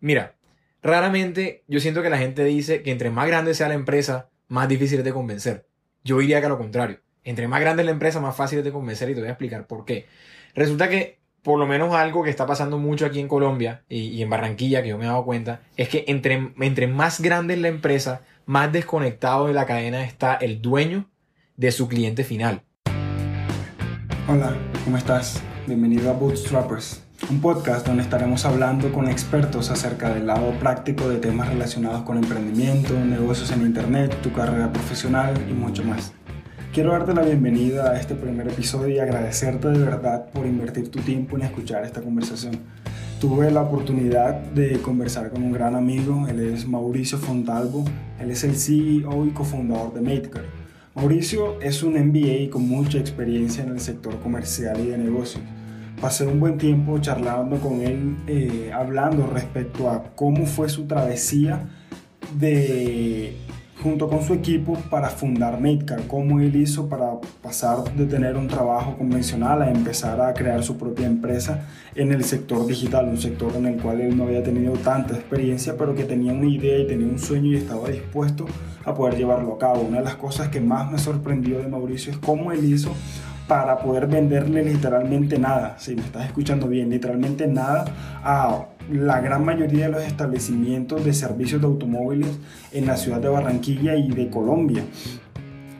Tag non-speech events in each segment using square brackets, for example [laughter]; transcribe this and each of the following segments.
Mira, raramente yo siento que la gente dice que entre más grande sea la empresa, más difícil es de convencer. Yo diría que a lo contrario. Entre más grande es la empresa, más fácil es de convencer y te voy a explicar por qué. Resulta que, por lo menos algo que está pasando mucho aquí en Colombia y, en Barranquilla, que yo me he dado cuenta, es que entre, entre más grande es la empresa, más desconectado de la cadena está el dueño de su cliente final. Hola, ¿cómo estás? Bienvenido a Bootstrappers, un podcast donde estaremos hablando con expertos acerca del lado práctico de temas relacionados con emprendimiento, negocios en Internet, tu carrera profesional y mucho más. Quiero darte la bienvenida a este primer episodio y agradecerte de verdad por invertir tu tiempo en escuchar esta conversación. Tuve la oportunidad de conversar con un gran amigo, él es Mauricio Fontalvo, él es el CEO y cofundador de Matecare. Mauricio es un MBA con mucha experiencia en el sector comercial y de negocios. Pasé un buen tiempo charlando con él, eh, hablando respecto a cómo fue su travesía de junto con su equipo para fundar Makecar, cómo él hizo para pasar de tener un trabajo convencional a empezar a crear su propia empresa en el sector digital, un sector en el cual él no había tenido tanta experiencia, pero que tenía una idea y tenía un sueño y estaba dispuesto a poder llevarlo a cabo. Una de las cosas que más me sorprendió de Mauricio es cómo él hizo para poder venderle literalmente nada, si me estás escuchando bien, literalmente nada a la gran mayoría de los establecimientos de servicios de automóviles en la ciudad de Barranquilla y de Colombia.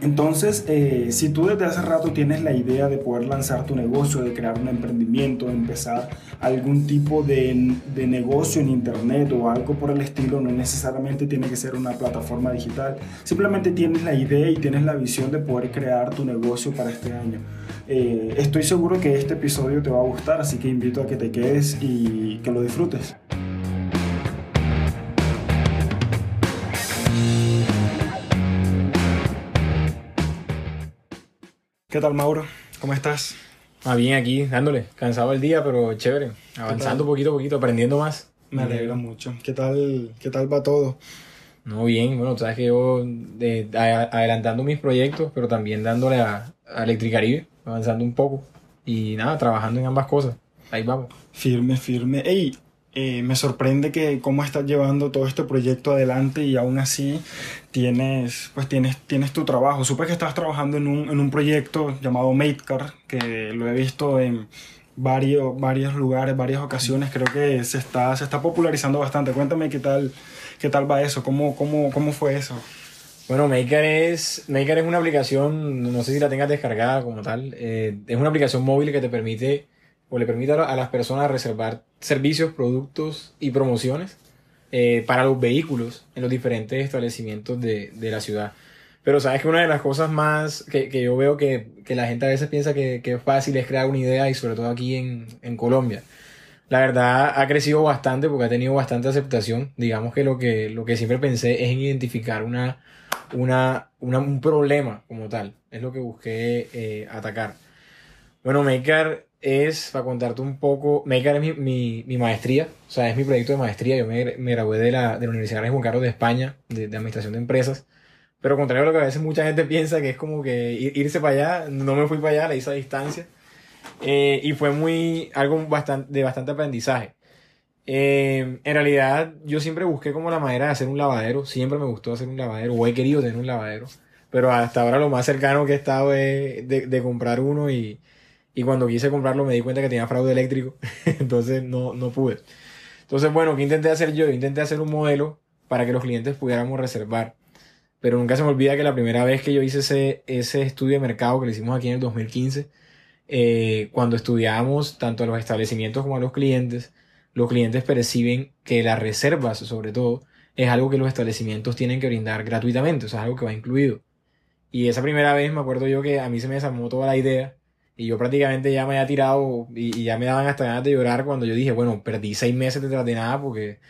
Entonces, eh, si tú desde hace rato tienes la idea de poder lanzar tu negocio, de crear un emprendimiento, de empezar algún tipo de, de, negocio en internet o algo por el estilo, no necesariamente tiene que ser una plataforma digital, simplemente tienes la idea y tienes la visión de poder crear tu negocio para este año. Eh, estoy seguro que este episodio te va a gustar, así que invito a que te quedes y que lo disfrutes. ¿Qué tal, Mauro? ¿Cómo estás? Ah, bien, aquí, dándole. Cansado el día, pero chévere. Avanzando poquito a poquito, aprendiendo más. Me alegra mucho. ¿Qué tal, qué tal va todo? No, bien. Bueno, tú sabes que yo eh, adelantando mis proyectos, pero también dándole a, a Electricaribe, avanzando un poco. Y nada, trabajando en ambas cosas. Ahí vamos. Firme, firme. Ey, eh, me sorprende que cómo estás llevando todo este proyecto adelante y aún así tienes, pues tienes, tienes tu trabajo. Supe que estás trabajando en un, en un proyecto llamado Matecar, que lo he visto en varios, varios lugares, varias ocasiones. Creo que se está, se está popularizando bastante. Cuéntame qué tal, qué tal va eso, cómo, cómo, cómo fue eso. Bueno, Maker es, Maker es una aplicación, no sé si la tengas descargada como tal, eh, es una aplicación móvil que te permite o le permite a las personas reservar servicios, productos y promociones eh, para los vehículos en los diferentes establecimientos de, de, la ciudad. Pero sabes que una de las cosas más que, que yo veo que, que, la gente a veces piensa que, que, es fácil es crear una idea y sobre todo aquí en, en Colombia. La verdad ha crecido bastante porque ha tenido bastante aceptación. Digamos que lo que, lo que siempre pensé es en identificar una, una, una un problema como tal. Es lo que busqué eh, atacar. Bueno, Maker es, para contarte un poco, Maker es mi, mi, mi, maestría, o sea, es mi proyecto de maestría. Yo me, me gradué de la, de la Universidad de Juan Carlos de España, de, de, Administración de Empresas. Pero contrario a lo que a veces mucha gente piensa, que es como que irse para allá, no me fui para allá, la hice a distancia. Eh, y fue muy, algo bastante, de bastante aprendizaje. Eh, en realidad, yo siempre busqué como la manera de hacer un lavadero, siempre me gustó hacer un lavadero, o he querido tener un lavadero. Pero hasta ahora lo más cercano que he estado es de, de comprar uno y, y cuando quise comprarlo me di cuenta que tenía fraude eléctrico, [laughs] entonces no, no pude. Entonces, bueno, ¿qué intenté hacer yo? Intenté hacer un modelo para que los clientes pudiéramos reservar. Pero nunca se me olvida que la primera vez que yo hice ese, ese estudio de mercado que lo hicimos aquí en el 2015, eh, cuando estudiamos tanto a los establecimientos como a los clientes, los clientes perciben que las reservas, sobre todo, es algo que los establecimientos tienen que brindar gratuitamente, o sea, es algo que va incluido. Y esa primera vez me acuerdo yo que a mí se me desarmó toda la idea y yo prácticamente ya me había tirado y, y, ya me daban hasta ganas de llorar cuando yo dije, bueno, perdí seis meses detrás de nada porque,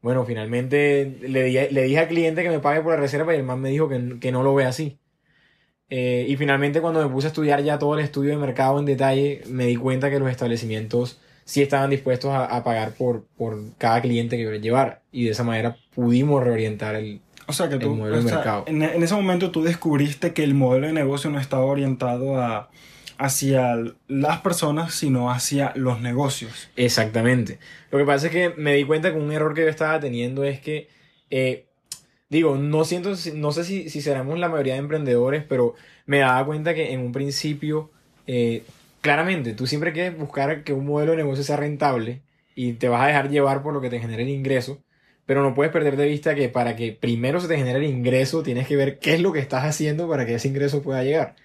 bueno, finalmente le, di, le dije al cliente que me pague por la reserva y el man me dijo que, que no lo ve así. Eh, y finalmente cuando me puse a estudiar ya todo el estudio de mercado en detalle, me di cuenta que los establecimientos sí estaban dispuestos a, a pagar por, por cada cliente que yo les llevara. Y de esa manera pudimos reorientar el, o sea que tú, el modelo de o sea, mercado. En, en, ese momento tú descubriste que el modelo de negocio no estaba orientado a, hacia las personas, sino hacia los negocios. Exactamente. Lo que pasa es que me di cuenta que un error que yo estaba teniendo es que, eh, digo, no siento, no sé si, si seremos la mayoría de emprendedores, pero me daba cuenta que en un principio, eh, claramente, tú siempre quieres buscar que un modelo de negocio sea rentable y te vas a dejar llevar por lo que te genere el ingreso, pero no puedes perder de vista que para que primero se te genere el ingreso, tienes que ver qué es lo que estás haciendo para que ese ingreso pueda llegar.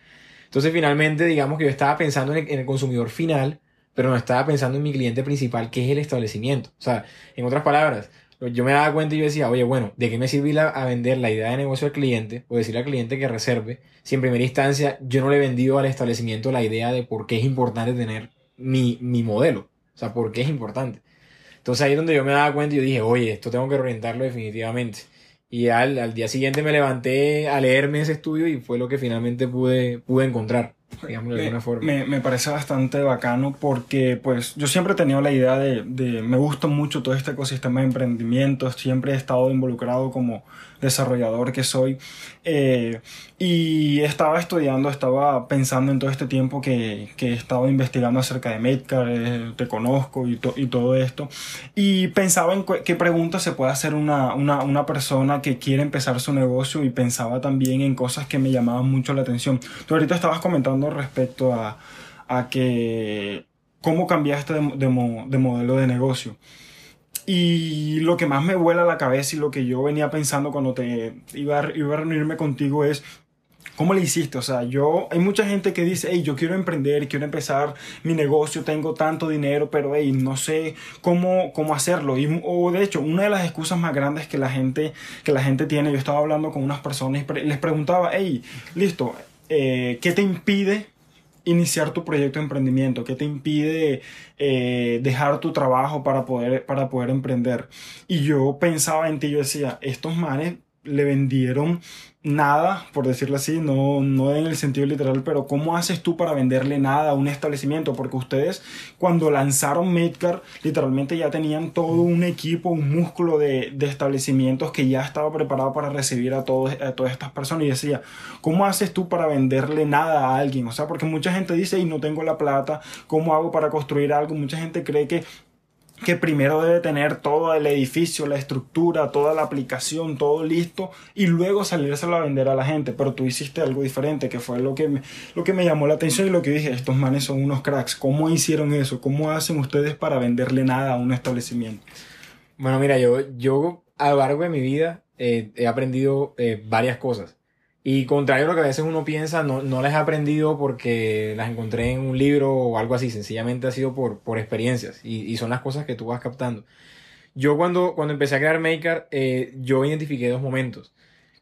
Entonces, finalmente, digamos que yo estaba pensando en el, consumidor final, pero no estaba pensando en mi cliente principal, que es el establecimiento. O sea, en otras palabras, yo me daba cuenta y yo decía, oye, bueno, ¿de qué me sirve a vender la idea de negocio al cliente o decirle al cliente que reserve si en primera instancia yo no le he vendido al establecimiento la idea de por qué es importante tener mi, mi modelo? O sea, por qué es importante. Entonces ahí es donde yo me daba cuenta y yo dije, oye, esto tengo que orientarlo definitivamente. Y al, al día siguiente me levanté a leerme ese estudio y fue lo que finalmente pude, pude encontrar me, Me, parece bastante bacano porque pues yo siempre he tenido la idea de, de, me gusta mucho todo este ecosistema de emprendimiento, siempre he estado involucrado como desarrollador que soy eh, y estaba estudiando, estaba pensando en todo este tiempo que, que he estado investigando acerca de Medcar, eh, te conozco y, y, todo esto y pensaba en qué preguntas se puede hacer una, una, una persona que quiere empezar su negocio y pensaba también en cosas que me llamaban mucho la atención. Tú ahorita estabas comentando respecto a, a que cómo cambiaste de, de, modelo de negocio. Y lo que más me vuela a la cabeza y lo que yo venía pensando cuando te iba a, iba a reunirme contigo es ¿Cómo le hiciste? O sea, yo, hay mucha gente que dice, hey, yo quiero emprender, quiero empezar mi negocio, tengo tanto dinero, pero hey, no sé cómo, cómo hacerlo. Y, o de hecho, una de las excusas más grandes que la gente, que la gente tiene, yo estaba hablando con unas personas y les preguntaba, hey, listo, eh, ¿qué te impide iniciar tu proyecto de emprendimiento? ¿Qué te impide eh, dejar tu trabajo para poder, para poder emprender? Y yo pensaba en ti, yo decía, estos manes le vendieron nada, por decirlo así, no, no en el sentido literal, pero ¿cómo haces tú para venderle nada a un establecimiento? Porque ustedes cuando lanzaron Medcar, literalmente ya tenían todo un equipo, un músculo de, de establecimientos que ya estaba preparado para recibir a, a todas estas personas. Y decía, ¿cómo haces tú para venderle nada a alguien? O sea, porque mucha gente dice, y no tengo la plata, ¿cómo hago para construir algo? Mucha gente cree que que primero debe tener todo el edificio, la estructura, toda la aplicación, todo listo y luego salírselo a vender a la gente. Pero tú hiciste algo diferente, que fue lo que me, lo que me llamó la atención y lo que dije, estos manes son unos cracks. ¿Cómo hicieron eso? ¿Cómo hacen ustedes para venderle nada a un establecimiento? Bueno, mira, yo, yo a lo largo de mi vida eh, he aprendido eh, varias cosas. Y contrario a lo que a veces uno piensa, no, no las he aprendido porque las encontré en un libro o algo así, sencillamente ha sido por, por experiencias y, y son las cosas que tú vas captando. Yo cuando, cuando empecé a crear Maker, eh, yo identifiqué dos momentos.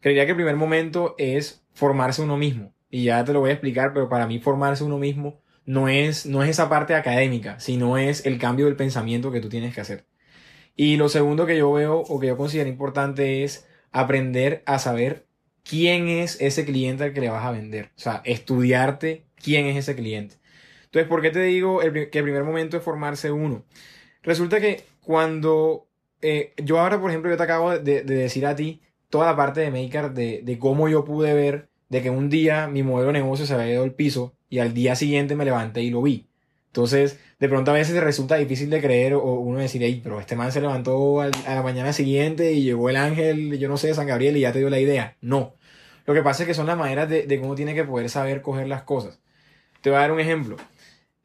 Creería que el primer momento es formarse uno mismo. Y ya te lo voy a explicar, pero para mí formarse uno mismo no es, no es esa parte académica, sino es el cambio del pensamiento que tú tienes que hacer. Y lo segundo que yo veo o que yo considero importante es aprender a saber quién es ese cliente al que le vas a vender. O sea, estudiarte quién es ese cliente. Entonces, ¿por qué te digo que el primer momento es formarse uno? Resulta que cuando eh, yo ahora, por ejemplo, yo te acabo de, decir a ti toda la parte de Maker de, de, cómo yo pude ver de que un día mi modelo de negocio se había ido al piso y al día siguiente me levanté y lo vi. Entonces, de pronto a veces resulta difícil de creer o uno decir, hey, pero este man se levantó a la mañana siguiente y llegó el ángel, yo no sé, San Gabriel y ya te dio la idea. No. Lo que pasa es que son las maneras de, cómo tiene que poder saber coger las cosas. Te voy a dar un ejemplo.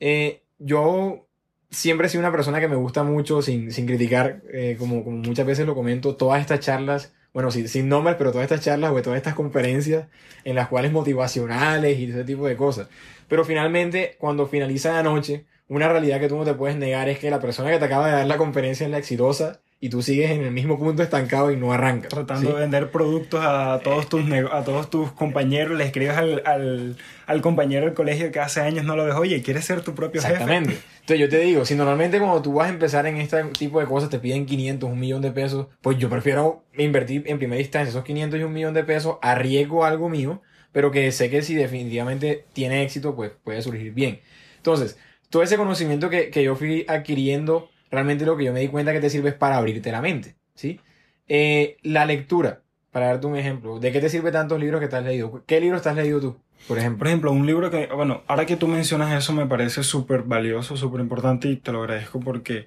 Eh, yo siempre he sido una persona que me gusta mucho, sin, criticar, eh, como, muchas veces lo comento, todas estas charlas, bueno, sin, sin nombres, pero todas estas charlas o todas estas conferencias en las cuales motivacionales y ese tipo de cosas. Pero finalmente, cuando finaliza la noche, una realidad que tú no te puedes negar es que la persona que te acaba de dar la conferencia es la exitosa y tú sigues en el mismo punto estancado y no arrancas. Tratando de vender productos a todos tus, a todos tus compañeros, le escribes al, al, al, compañero del colegio que hace años no lo ves, oye, ¿quieres ser tu propio jefe? Exactamente. Entonces yo te digo, si normalmente cuando tú vas a empezar en este tipo de cosas te piden 500, un millón de pesos, pues yo prefiero invertir en primera instancia esos 500 y un millón de pesos, arriesgo algo mío, pero que sé que si definitivamente tiene éxito, pues puede surgir bien. Entonces, todo ese conocimiento que, que yo fui adquiriendo realmente lo que yo me di cuenta que te sirve es para abrirte la mente, ¿sí? Eh, la lectura, para darte un ejemplo, ¿de qué te sirve tantos libros que te has leído? ¿Qué libros te has leído tú? Por ejemplo. Por ejemplo, un libro que, bueno, ahora que tú mencionas eso me parece súper valioso, súper importante y te lo agradezco porque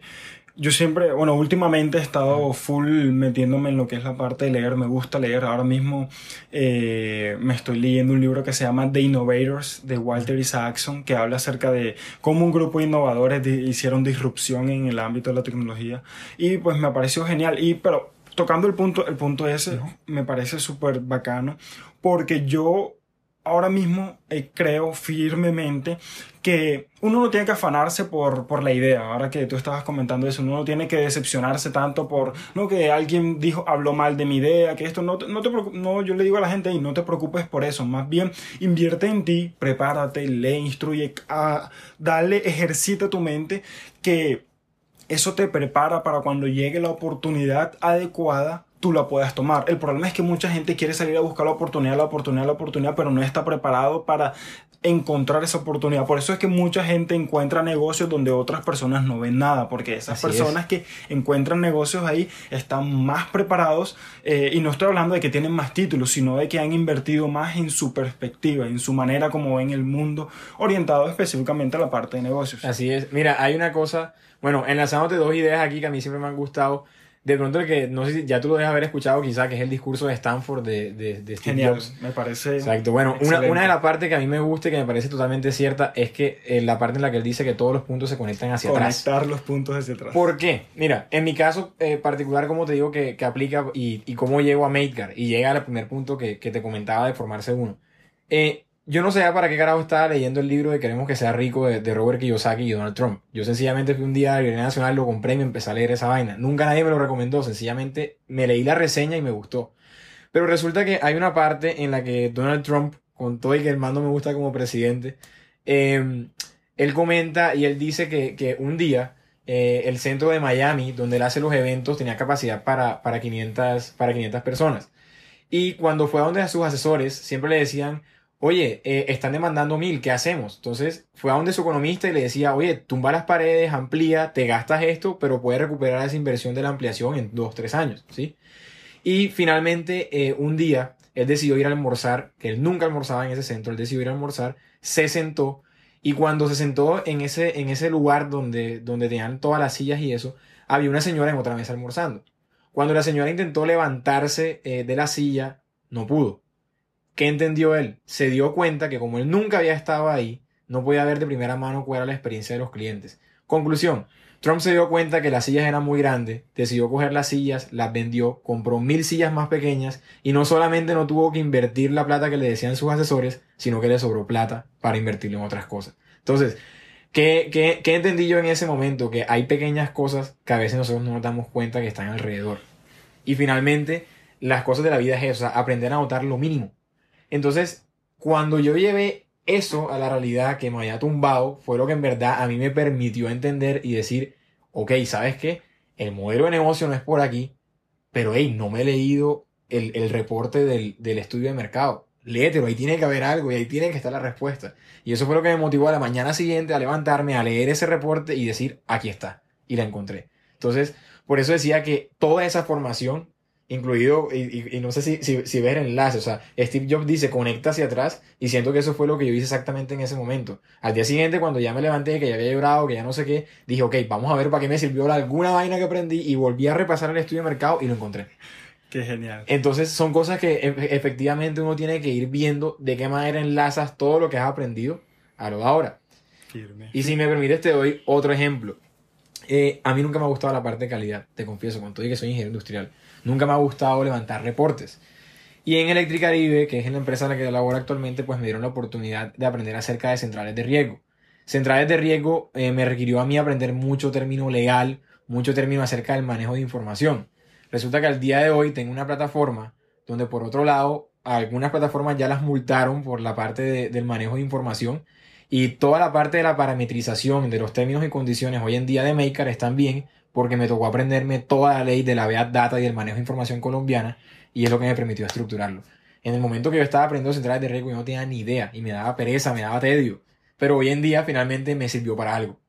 yo siempre, bueno, últimamente he estado full metiéndome en lo que es la parte de leer, me gusta leer. Ahora mismo eh, me estoy leyendo un libro que se llama The Innovators de Walter Isaacson, que habla acerca de cómo un grupo de innovadores hicieron disrupción en el ámbito de la tecnología. Y pues me pareció genial. Y, pero tocando el punto, el punto ese, me parece súper bacano, porque yo ahora mismo eh, creo firmemente que uno no tiene que afanarse por, por la idea. Ahora que tú estabas comentando eso, uno no tiene que decepcionarse tanto por, no, que alguien dijo, habló mal de mi idea, que esto, no, no te no, yo le digo a la gente, no te preocupes por eso, más bien invierte en ti, prepárate, lee, instruye, a, dale, ejercita tu mente, que eso te prepara para cuando llegue la oportunidad adecuada tú la puedas tomar. El problema es que mucha gente quiere salir a buscar la oportunidad, la oportunidad, la oportunidad, pero no está preparado para encontrar esa oportunidad. Por eso es que mucha gente encuentra negocios donde otras personas no ven nada, porque esas personas que encuentran negocios ahí están más preparados eh, y no estoy hablando de que tienen más títulos, sino de que han invertido más en su perspectiva, en su manera como ven el mundo, orientado específicamente a la parte de negocios. Así es. Mira, hay una cosa, bueno, enlazándote dos ideas aquí que a mí siempre me han gustado de pronto el que, no sé si ya tú lo debes haber escuchado quizá, que es el discurso de Stanford de, de, Steve Genial, me parece Exacto, bueno, una, una, de las partes que a mí me gusta y que me parece totalmente cierta es que eh, la parte en la que él dice que todos los puntos se conectan hacia atrás. Conectar los puntos hacia atrás. ¿Por qué? Mira, en mi caso eh, particular, como te digo, que, que aplica y, y, cómo llego a Maidgar y llega al primer punto que, que te comentaba de formarse uno. Eh, yo no sé para qué carajo estaba leyendo el libro de Queremos que sea rico de, Robert Kiyosaki y Donald Trump. Yo sencillamente fui un día a la Nacional, lo compré y me empecé a leer esa vaina. Nunca nadie me lo recomendó, sencillamente me leí la reseña y me gustó. Pero resulta que hay una parte en la que Donald Trump, con todo y que el mando me gusta como presidente, em, él comenta y él dice que, un día eh, el centro de Miami, donde él hace los eventos, tenía capacidad para, para, 500, para 500 personas. Y cuando fue a donde a sus asesores, siempre le decían, oye, eh, están demandando mil, ¿qué hacemos? Entonces fue a donde su economista y le decía, oye, tumba las paredes, amplía, te gastas esto, pero puedes recuperar esa inversión de la ampliación en dos, tres años, ¿sí? Y finalmente, eh, un día, él decidió ir a almorzar, que él nunca almorzaba en ese centro, él decidió ir a almorzar, se sentó, y cuando se sentó en ese, en ese lugar donde, donde tenían todas las sillas y eso, había una señora en otra mesa almorzando. Cuando la señora intentó levantarse eh, de la silla, no pudo. ¿Qué entendió él? Se dio cuenta que como él nunca había estado ahí, no podía ver de primera mano cuál era la experiencia de los clientes. Conclusión, Trump se dio cuenta que las sillas eran muy grandes, decidió coger las sillas, las vendió, compró mil sillas más pequeñas y no solamente no tuvo que invertir la plata que le decían sus asesores, sino que le sobró plata para invertirlo en otras cosas. Entonces, ¿qué, qué, qué entendí yo en ese momento? Que hay pequeñas cosas que a veces nosotros no nos damos cuenta que están alrededor. Y finalmente, las cosas de la vida es eso, aprender a notar lo mínimo. Entonces, cuando yo llevé eso a la realidad que me había tumbado, fue lo que en verdad a mí me permitió entender y decir, ok, ¿sabes qué? El modelo de negocio no es por aquí, pero hey, no me he leído el, reporte del, del, estudio de mercado. Léetelo, ahí tiene que haber algo y ahí tiene que estar la respuesta. Y eso fue lo que me motivó a la mañana siguiente a levantarme, a leer ese reporte y decir, aquí está. Y la encontré. Entonces, por eso decía que toda esa formación incluido, y, no sé si, si, si, ves el enlace, o sea, Steve Jobs dice conecta hacia atrás y siento que eso fue lo que yo hice exactamente en ese momento. Al día siguiente, cuando ya me levanté, que ya había llorado, que ya no sé qué, dije, ok, vamos a ver para qué me sirvió alguna vaina que aprendí y volví a repasar el estudio de mercado y lo encontré. Qué genial. Entonces son cosas que e, efectivamente uno tiene que ir viendo de qué manera enlazas todo lo que has aprendido a lo de ahora. Y si me permites te doy otro ejemplo. Eh, a mí nunca me ha gustado la parte de calidad, te confieso, cuando digo que soy ingeniero industrial. Nunca me ha gustado levantar reportes. Y en Electricaribe, que es la empresa en la que laboro actualmente, pues me dieron la oportunidad de aprender acerca de centrales de riesgo. Centrales de riesgo eh, me requirió a mí aprender mucho término legal, mucho término acerca del manejo de información. Resulta que al día de hoy tengo una plataforma donde por otro lado algunas plataformas ya las multaron por la parte del manejo de información y toda la parte de la parametrización de los términos y condiciones hoy en día de Maker están bien porque me tocó aprenderme toda la ley de la Bad Data y el manejo de información colombiana y es lo que me permitió estructurarlo. En el momento que yo estaba aprendiendo centrales de riesgo yo no tenía ni idea y me daba pereza, me daba tedio, pero hoy en día finalmente me sirvió para algo.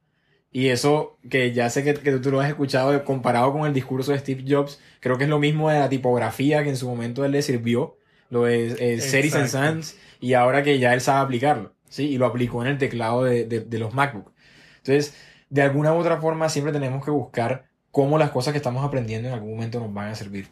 Y eso que ya sé que, tú lo has escuchado comparado con el discurso de Steve Jobs, creo que es lo mismo de la tipografía que en su momento él le sirvió lo de eh, Series and Sans, y ahora que ya él sabe aplicarlo, ¿sí? Y lo aplicó en el teclado de, de, de los MacBook. Entonces, de alguna u otra forma, siempre tenemos que buscar cómo las cosas que estamos aprendiendo en algún momento nos van a servir.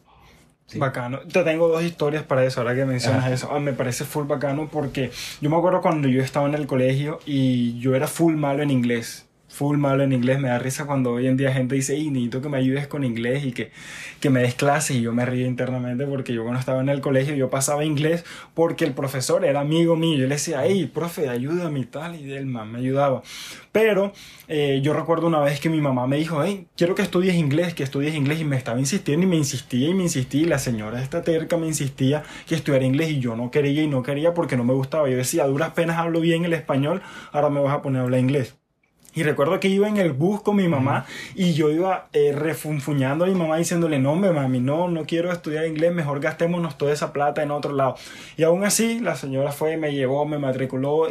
Sí. Bacano. Te tengo dos historias para eso, ahora que mencionas eso. Ah, me parece full bacano porque yo me acuerdo cuando yo estaba en el colegio y yo era full malo en inglés full malo en inglés. Me da risa cuando hoy en día gente dice, y necesito que me ayudes con inglés y que, que me des clases. Y yo me río internamente porque yo cuando estaba en el colegio yo pasaba inglés porque el profesor era amigo mío. Yo le decía, hey, profe, ayúdame y tal. Y él más me ayudaba. Pero eh, yo recuerdo una vez que mi mamá me dijo, hey, quiero que estudies inglés, que estudies inglés. Y me estaba insistiendo y me insistía y me insistía. Y la señora esta terca me insistía que estudiara inglés y yo no quería y no quería porque no me gustaba. Yo decía, a duras penas hablo bien el español, ahora me vas a poner a hablar inglés. Y recuerdo que iba en el bus con mi mamá y yo iba eh, refunfuñando a mi mamá diciéndole, no, mami, no, no quiero estudiar inglés, mejor gastémonos toda esa plata en otro lado. Y aún así, la señora fue, me llevó, me matriculó,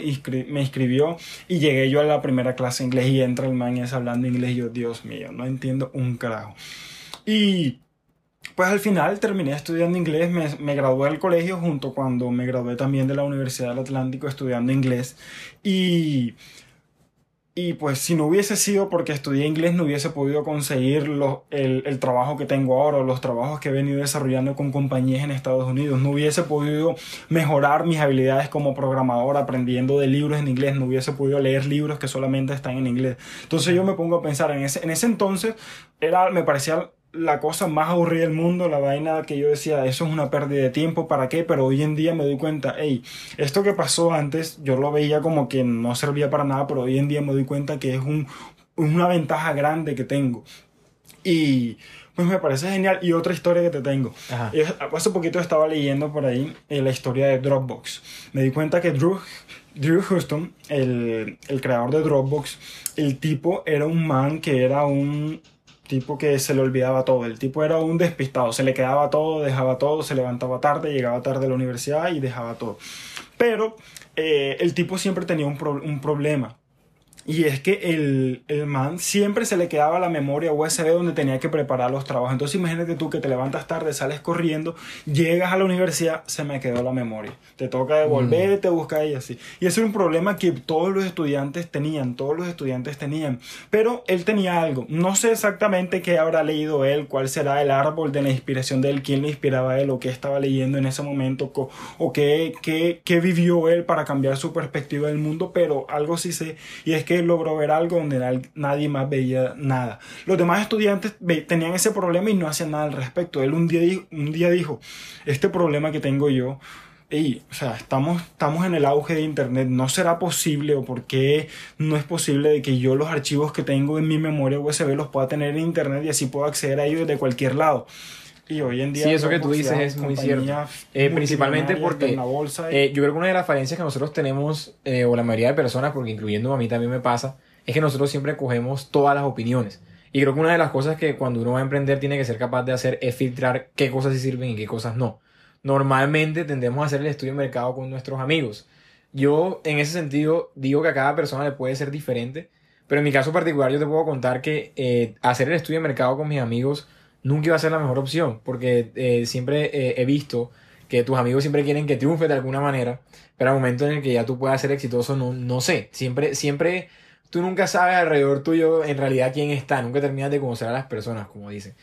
me inscribió y llegué yo a la primera clase de inglés y entra el man es hablando inglés y yo, Dios mío, no entiendo un carajo. Y pues al final terminé estudiando inglés, me, me, gradué del colegio junto cuando me gradué también de la Universidad del Atlántico estudiando inglés y y pues si no hubiese sido porque estudié inglés no hubiese podido conseguir el, el, trabajo que tengo ahora, los trabajos que he venido desarrollando con compañías en Estados Unidos, no hubiese podido mejorar mis habilidades como programador aprendiendo de libros en inglés, no hubiese podido leer libros que solamente están en inglés. Entonces yo me pongo a pensar en ese, en ese entonces, era, me parecía la cosa más aburrida del mundo, la vaina que yo decía, eso es una pérdida de tiempo, ¿para qué? Pero hoy en día me doy cuenta, hey, esto que pasó antes, yo lo veía como que no servía para nada, pero hoy en día me doy cuenta que es un, una ventaja grande que tengo. Y pues me parece genial. Y otra historia que te tengo. hace poquito estaba leyendo por ahí eh, la historia de Dropbox. Me di cuenta que Drew, Drew Houston, el, el creador de Dropbox, el tipo era un man que era un tipo que se le olvidaba todo. El tipo era un despistado, se le quedaba todo, dejaba todo, se levantaba tarde, llegaba tarde a la universidad y dejaba todo. Pero eh, el tipo siempre tenía un, un problema. Y es que el, el, man siempre se le quedaba la memoria USB donde tenía que preparar los trabajos. Entonces imagínate tú que te levantas tarde, sales corriendo, llegas a la universidad, se me quedó la memoria. Te toca devolverte, mm. buscar y así. Y ese era un problema que todos los estudiantes tenían, todos los estudiantes tenían. Pero él tenía algo. No sé exactamente qué habrá leído él, cuál será el árbol de la inspiración de él, quién le inspiraba a él o qué estaba leyendo en ese momento o qué, qué, qué vivió él para cambiar su perspectiva del mundo. Pero algo sí sé y es que logró ver algo donde nadie más veía nada. Los demás estudiantes tenían ese problema y no hacían nada al respecto. Él un día, dijo, un día dijo, este problema que tengo yo, y o sea, estamos, estamos en el auge de Internet, no será posible o por qué no es posible de que yo los archivos que tengo en mi memoria USB los pueda tener en Internet y así puedo acceder a ellos de cualquier lado. Y hoy en día... Sí, eso que tú dices es muy cierto. Eh, principalmente porque eh, yo creo que una de las falencias que nosotros tenemos, eh, o la mayoría de personas, porque incluyendo a mí también me pasa, es que nosotros siempre cogemos todas las opiniones. Y creo que una de las cosas que cuando uno va a emprender tiene que ser capaz de hacer es filtrar qué cosas sí sirven y qué cosas no. Normalmente tendemos a hacer el estudio de mercado con nuestros amigos. Yo en ese sentido digo que a cada persona le puede ser diferente, pero en mi caso particular yo te puedo contar que hacer el estudio de mercado con mis amigos nunca iba a ser la mejor opción, porque eh, siempre eh, he visto que tus amigos siempre quieren que triunfe de alguna manera, pero al momento en el que ya tú puedas ser exitoso, no, no sé, siempre, siempre, tú nunca sabes alrededor tuyo en realidad quién está, nunca terminas de conocer a las personas, como dicen.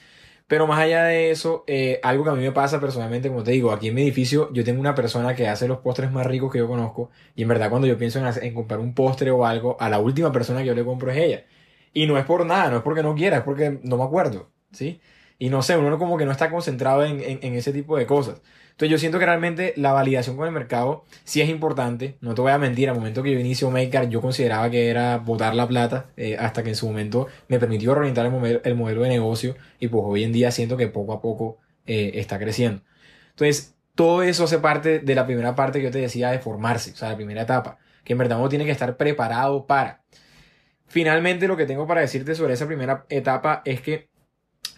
Pero más allá de eso, eh, algo que a mí me pasa personalmente, como te digo, aquí en mi edificio yo tengo una persona que hace los postres más ricos que yo conozco y en verdad cuando yo pienso en, en comprar un postre o algo, a la última persona que yo le compro es ella. Y no es por nada, no es porque no quiera, es porque no me acuerdo, ¿sí? Y no sé, uno como que no está concentrado en, en, ese tipo de cosas. Entonces yo siento que realmente la validación con el mercado sí es importante. No te voy a mentir, al momento que yo inicio Maker yo consideraba que era botar la plata eh, hasta que en su momento me permitió orientar el modelo, el modelo de negocio y pues hoy en día siento que poco a poco eh, está creciendo. Entonces todo eso hace parte de la primera parte que yo te decía de formarse, o sea, la primera etapa, que en verdad uno tiene que estar preparado para. Finalmente lo que tengo para decirte sobre esa primera etapa es que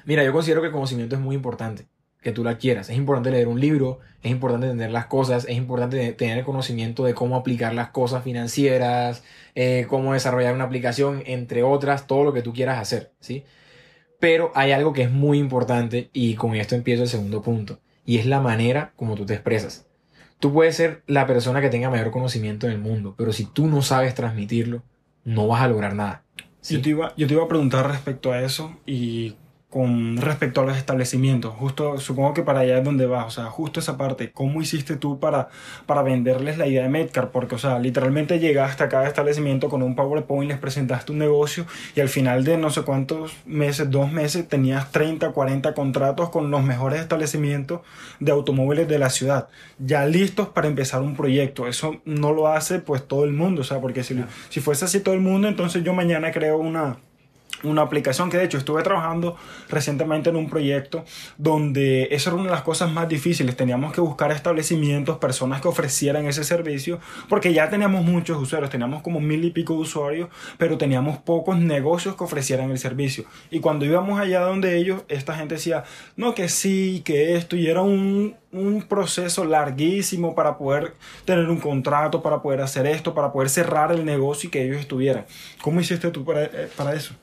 Mira, yo considero que el conocimiento es muy importante, que tú la quieras. Es importante leer un libro, es importante entender las cosas, es importante tener el conocimiento de cómo aplicar las cosas financieras, eh, cómo desarrollar una aplicación, entre otras, todo lo que tú quieras hacer, ¿sí? Pero hay algo que es muy importante y con esto empiezo el segundo punto, y es la manera como tú te expresas. tú puedes ser la persona que tenga mayor conocimiento en el mundo, pero si tú no sabes transmitirlo, no vas a lograr nada. Yo, te iba, yo te iba a preguntar respecto a eso y con respecto a los establecimientos. Justo, supongo que para allá es donde vas, o sea, justo esa parte. ¿Cómo hiciste tú para, para venderles la idea de Medcar? Porque, o sea, literalmente llegaste a cada establecimiento con un PowerPoint, les presentaste un negocio y al final de no sé cuántos meses, dos meses, tenías 30, 40 contratos con los mejores establecimientos de automóviles de la ciudad, ya listos para empezar un proyecto. Eso no lo hace pues todo el mundo, o sea, porque si, si fuese así todo el mundo, entonces yo mañana creo una una aplicación que de hecho estuve trabajando recientemente en un proyecto donde eso era una de las cosas más difíciles. Teníamos que buscar establecimientos, personas que ofrecieran ese servicio, porque ya teníamos muchos usuarios, teníamos como mil y pico de usuarios, pero teníamos pocos negocios que ofrecieran el servicio. Y cuando íbamos allá donde ellos, esta gente decía, no, que sí, que esto, y era un, un proceso larguísimo para poder tener un contrato, para poder hacer esto, para poder cerrar el negocio y que ellos estuvieran. ¿Cómo hiciste tú para, eh, para eso?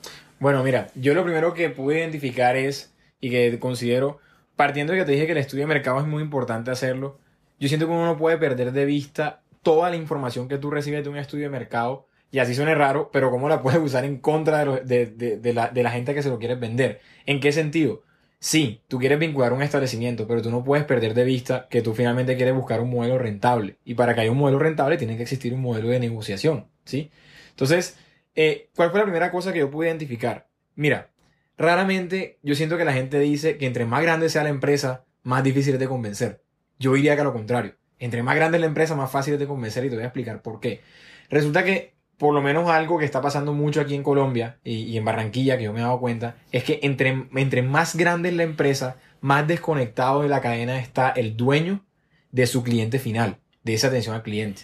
Bueno, mira, yo lo primero que pude identificar es, y que considero, partiendo de que te dije que el estudio de mercado es muy importante hacerlo, yo siento que uno no puede perder de vista toda la información que tú recibes de un estudio de mercado, y así suene raro, pero cómo la puedes usar en contra de, de, la, de la gente que se lo quieres vender. ¿En qué sentido? Sí, tú quieres vincular un establecimiento, pero tú no puedes perder de vista que tú finalmente quieres buscar un modelo rentable. Y para que haya un modelo rentable tiene que existir un modelo de negociación, ¿sí? Entonces, eh, ¿Cuál fue la primera cosa que yo pude identificar? Mira, raramente yo siento que la gente dice que entre más grande sea la empresa, más difícil es de convencer. Yo diría que a lo contrario. Entre más grande es la empresa, más fácil es de convencer y te voy a explicar por qué. Resulta que, por lo menos algo que está pasando mucho aquí en Colombia y, en Barranquilla, que yo me he dado cuenta, es que entre, entre más grande es la empresa, más desconectado de la cadena está el dueño de su cliente final, de esa atención al cliente.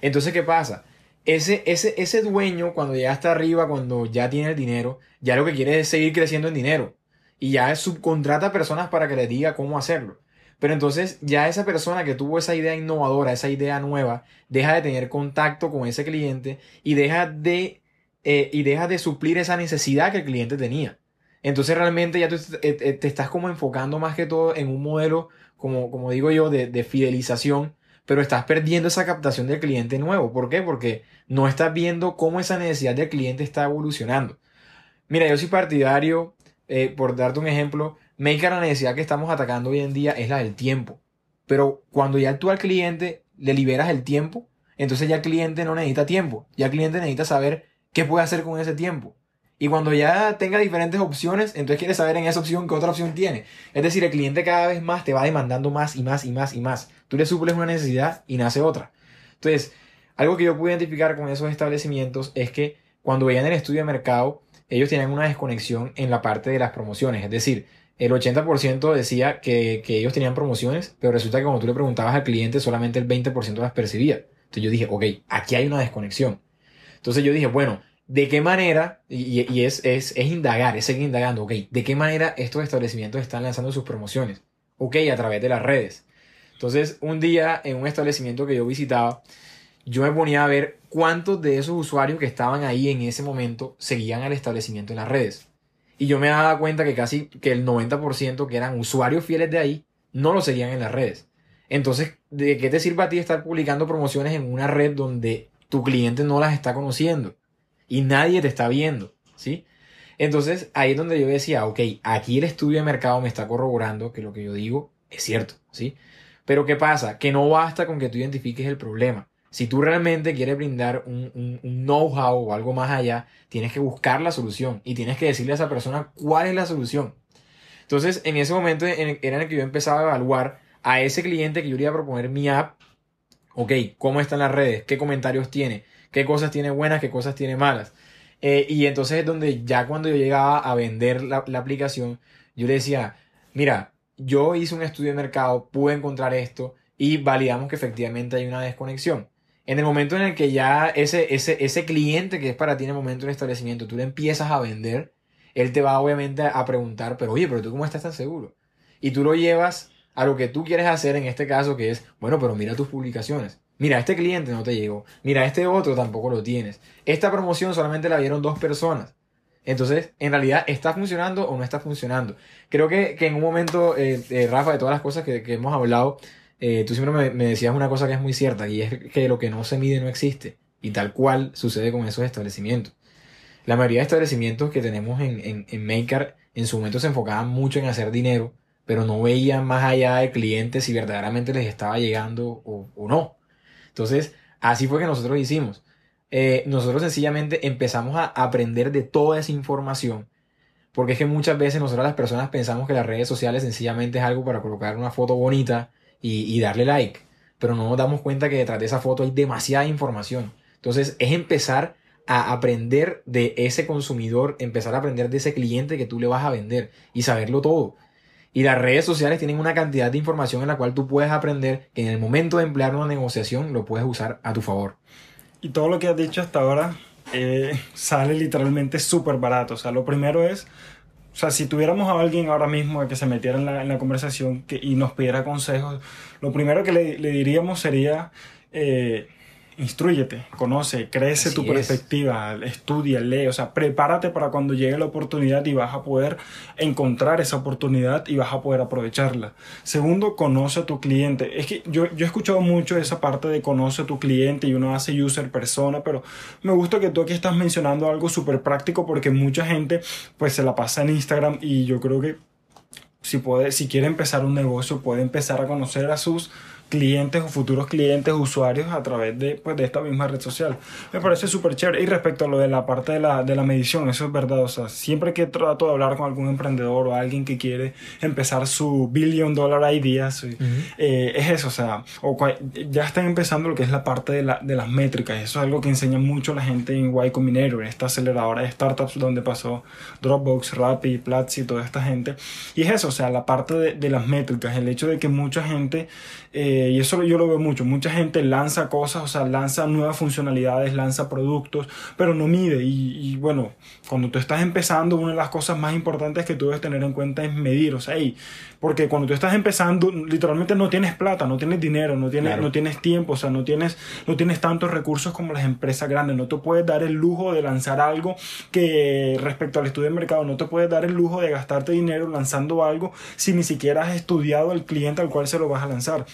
Entonces, ¿qué pasa? Ese, ese, ese dueño, cuando ya está arriba, cuando ya tiene el dinero, ya lo que quiere es seguir creciendo en dinero. Y ya subcontrata a personas para que le diga cómo hacerlo. Pero entonces ya esa persona que tuvo esa idea innovadora, esa idea nueva, deja de tener contacto con ese cliente y deja de, eh, y deja de suplir esa necesidad que el cliente tenía. Entonces realmente ya tú eh, eh, te, estás como enfocando más que todo en un modelo, como, como digo yo, de, de fidelización pero estás perdiendo esa captación del cliente nuevo. ¿Por qué? Porque no estás viendo cómo esa necesidad del cliente está evolucionando. Mira, yo soy partidario, eh, por darte un ejemplo, Maker la necesidad que estamos atacando hoy en día es la del tiempo. Pero cuando ya tú al cliente le liberas el tiempo, entonces ya el cliente no necesita tiempo. Ya el cliente necesita saber qué puede hacer con ese tiempo. Y cuando ya tenga diferentes opciones, entonces quiere saber en esa opción qué otra opción tiene. Es decir, el cliente cada vez más te va demandando más y más y más y más. Tú le suples una necesidad y nace otra. Entonces, algo que yo pude identificar con esos establecimientos es que cuando veían el estudio de mercado, ellos tenían una desconexión en la parte de las promociones. Es decir, el 80% decía que, que, ellos tenían promociones, pero resulta que cuando tú le preguntabas al cliente, solamente el 20% las percibía. Entonces yo dije, ok, aquí hay una desconexión. Entonces yo dije, bueno, ¿de qué manera, y, es, es, es, indagar, es seguir indagando, ok, ¿de qué manera estos establecimientos están lanzando sus promociones? Ok, a través de las redes. Entonces, un día en un establecimiento que yo visitaba, yo me ponía a ver cuántos de esos usuarios que estaban ahí en ese momento seguían al establecimiento en las redes. Y yo me daba cuenta que casi que el 90% que eran usuarios fieles de ahí no lo seguían en las redes. Entonces, ¿de qué te sirve a ti estar publicando promociones en una red donde tu cliente no las está conociendo y nadie te está viendo? ¿Sí? Entonces, ahí es donde yo decía, ok, aquí el estudio de mercado me está corroborando que lo que yo digo es cierto, ¿sí? Pero ¿qué pasa? Que no basta con que tú identifiques el problema. Si tú realmente quieres brindar un, know-how o algo más allá, tienes que buscar la solución y tienes que decirle a esa persona cuál es la solución. Entonces, en ese momento era en el que yo empezaba a evaluar a ese cliente que yo iba a proponer mi app. Ok, ¿cómo están las redes? ¿Qué comentarios tiene? ¿Qué cosas tiene buenas? ¿Qué cosas tiene malas? Eh, y entonces es donde ya cuando yo llegaba a vender la, la aplicación, yo le decía, mira, yo hice un estudio de mercado, pude encontrar esto y validamos que efectivamente hay una desconexión. En el momento en el que ya ese, ese, ese cliente que es para ti en el momento del establecimiento, tú le empiezas a vender, él te va obviamente a preguntar, pero oye, pero tú cómo estás tan seguro? Y tú lo llevas a lo que tú quieres hacer en este caso, que es, bueno, pero mira tus publicaciones. Mira, este cliente no te llegó. Mira, este otro tampoco lo tienes. Esta promoción solamente la vieron dos personas. Entonces, en realidad, ¿está funcionando o no está funcionando? Creo que, en un momento, eh, eh, Rafa, de todas las cosas que, hemos hablado, eh, tú siempre me, decías una cosa que es muy cierta, y es que lo que no se mide no existe. Y tal cual sucede con esos establecimientos. La mayoría de establecimientos que tenemos en, en, Maker en su momento se enfocaban mucho en hacer dinero, pero no veían más allá de clientes si verdaderamente les estaba llegando o, o no. Entonces, así fue que nosotros hicimos. Eh, nosotros sencillamente empezamos a aprender de toda esa información. Porque es que muchas veces nosotros las personas pensamos que las redes sociales sencillamente es algo para colocar una foto bonita y, y darle like. Pero no nos damos cuenta que detrás de esa foto hay demasiada información. Entonces es empezar a aprender de ese consumidor, empezar a aprender de ese cliente que tú le vas a vender y saberlo todo. Y las redes sociales tienen una cantidad de información en la cual tú puedes aprender que en el momento de emplear una negociación lo puedes usar a tu favor. Y todo lo que has dicho hasta ahora eh, sale literalmente súper barato. O sea, lo primero es, o sea, si tuviéramos a alguien ahora mismo que se metiera en la, conversación y nos pidiera consejos, lo primero que le, le diríamos sería... Eh, instruyete, conoce, crece tu perspectiva, estudia, lee, o sea, prepárate para cuando llegue la oportunidad y vas a poder encontrar esa oportunidad y vas a poder aprovecharla. Segundo, conoce a tu cliente. Es que yo, yo he escuchado mucho esa parte de conoce a tu cliente y uno hace user persona, pero me gusta que tú aquí estás mencionando algo súper práctico porque mucha gente pues se la pasa en Instagram y yo creo que si, puede, si quiere empezar un negocio puede empezar a conocer a sus clientes o futuros clientes, usuarios a través de, pues, de esta misma red social. Me parece súper chévere. Y respecto a lo de la parte de la, de la medición, eso es verdad. O sea, siempre que trato de hablar con algún emprendedor o alguien que quiere empezar su billion dollar ideas, eh, es eso. O sea, o ya están empezando lo que es la parte de, la, de las métricas. Eso es algo que enseña mucho la gente en Y Combinator, esta aceleradora de startups donde pasó Dropbox, Rappi, Platzi, toda esta gente. Y es eso, o sea, la parte de, de las métricas, el hecho de que mucha gente eh, y eso yo lo veo mucho. Mucha gente lanza cosas, o sea, lanza nuevas funcionalidades, lanza productos, pero no mide. Y, bueno, cuando tú estás empezando, una de las cosas más importantes que tú debes tener en cuenta es medir. O sea, porque cuando tú estás empezando, literalmente no tienes plata, no tienes dinero, no tienes, no tienes tiempo, o sea, no tienes, no tienes tantos recursos como las empresas grandes. No te puedes dar el lujo de lanzar algo que respecto al estudio de mercado, no te puedes dar el lujo de gastarte dinero lanzando algo si ni siquiera has estudiado al cliente al cual se lo vas a lanzar.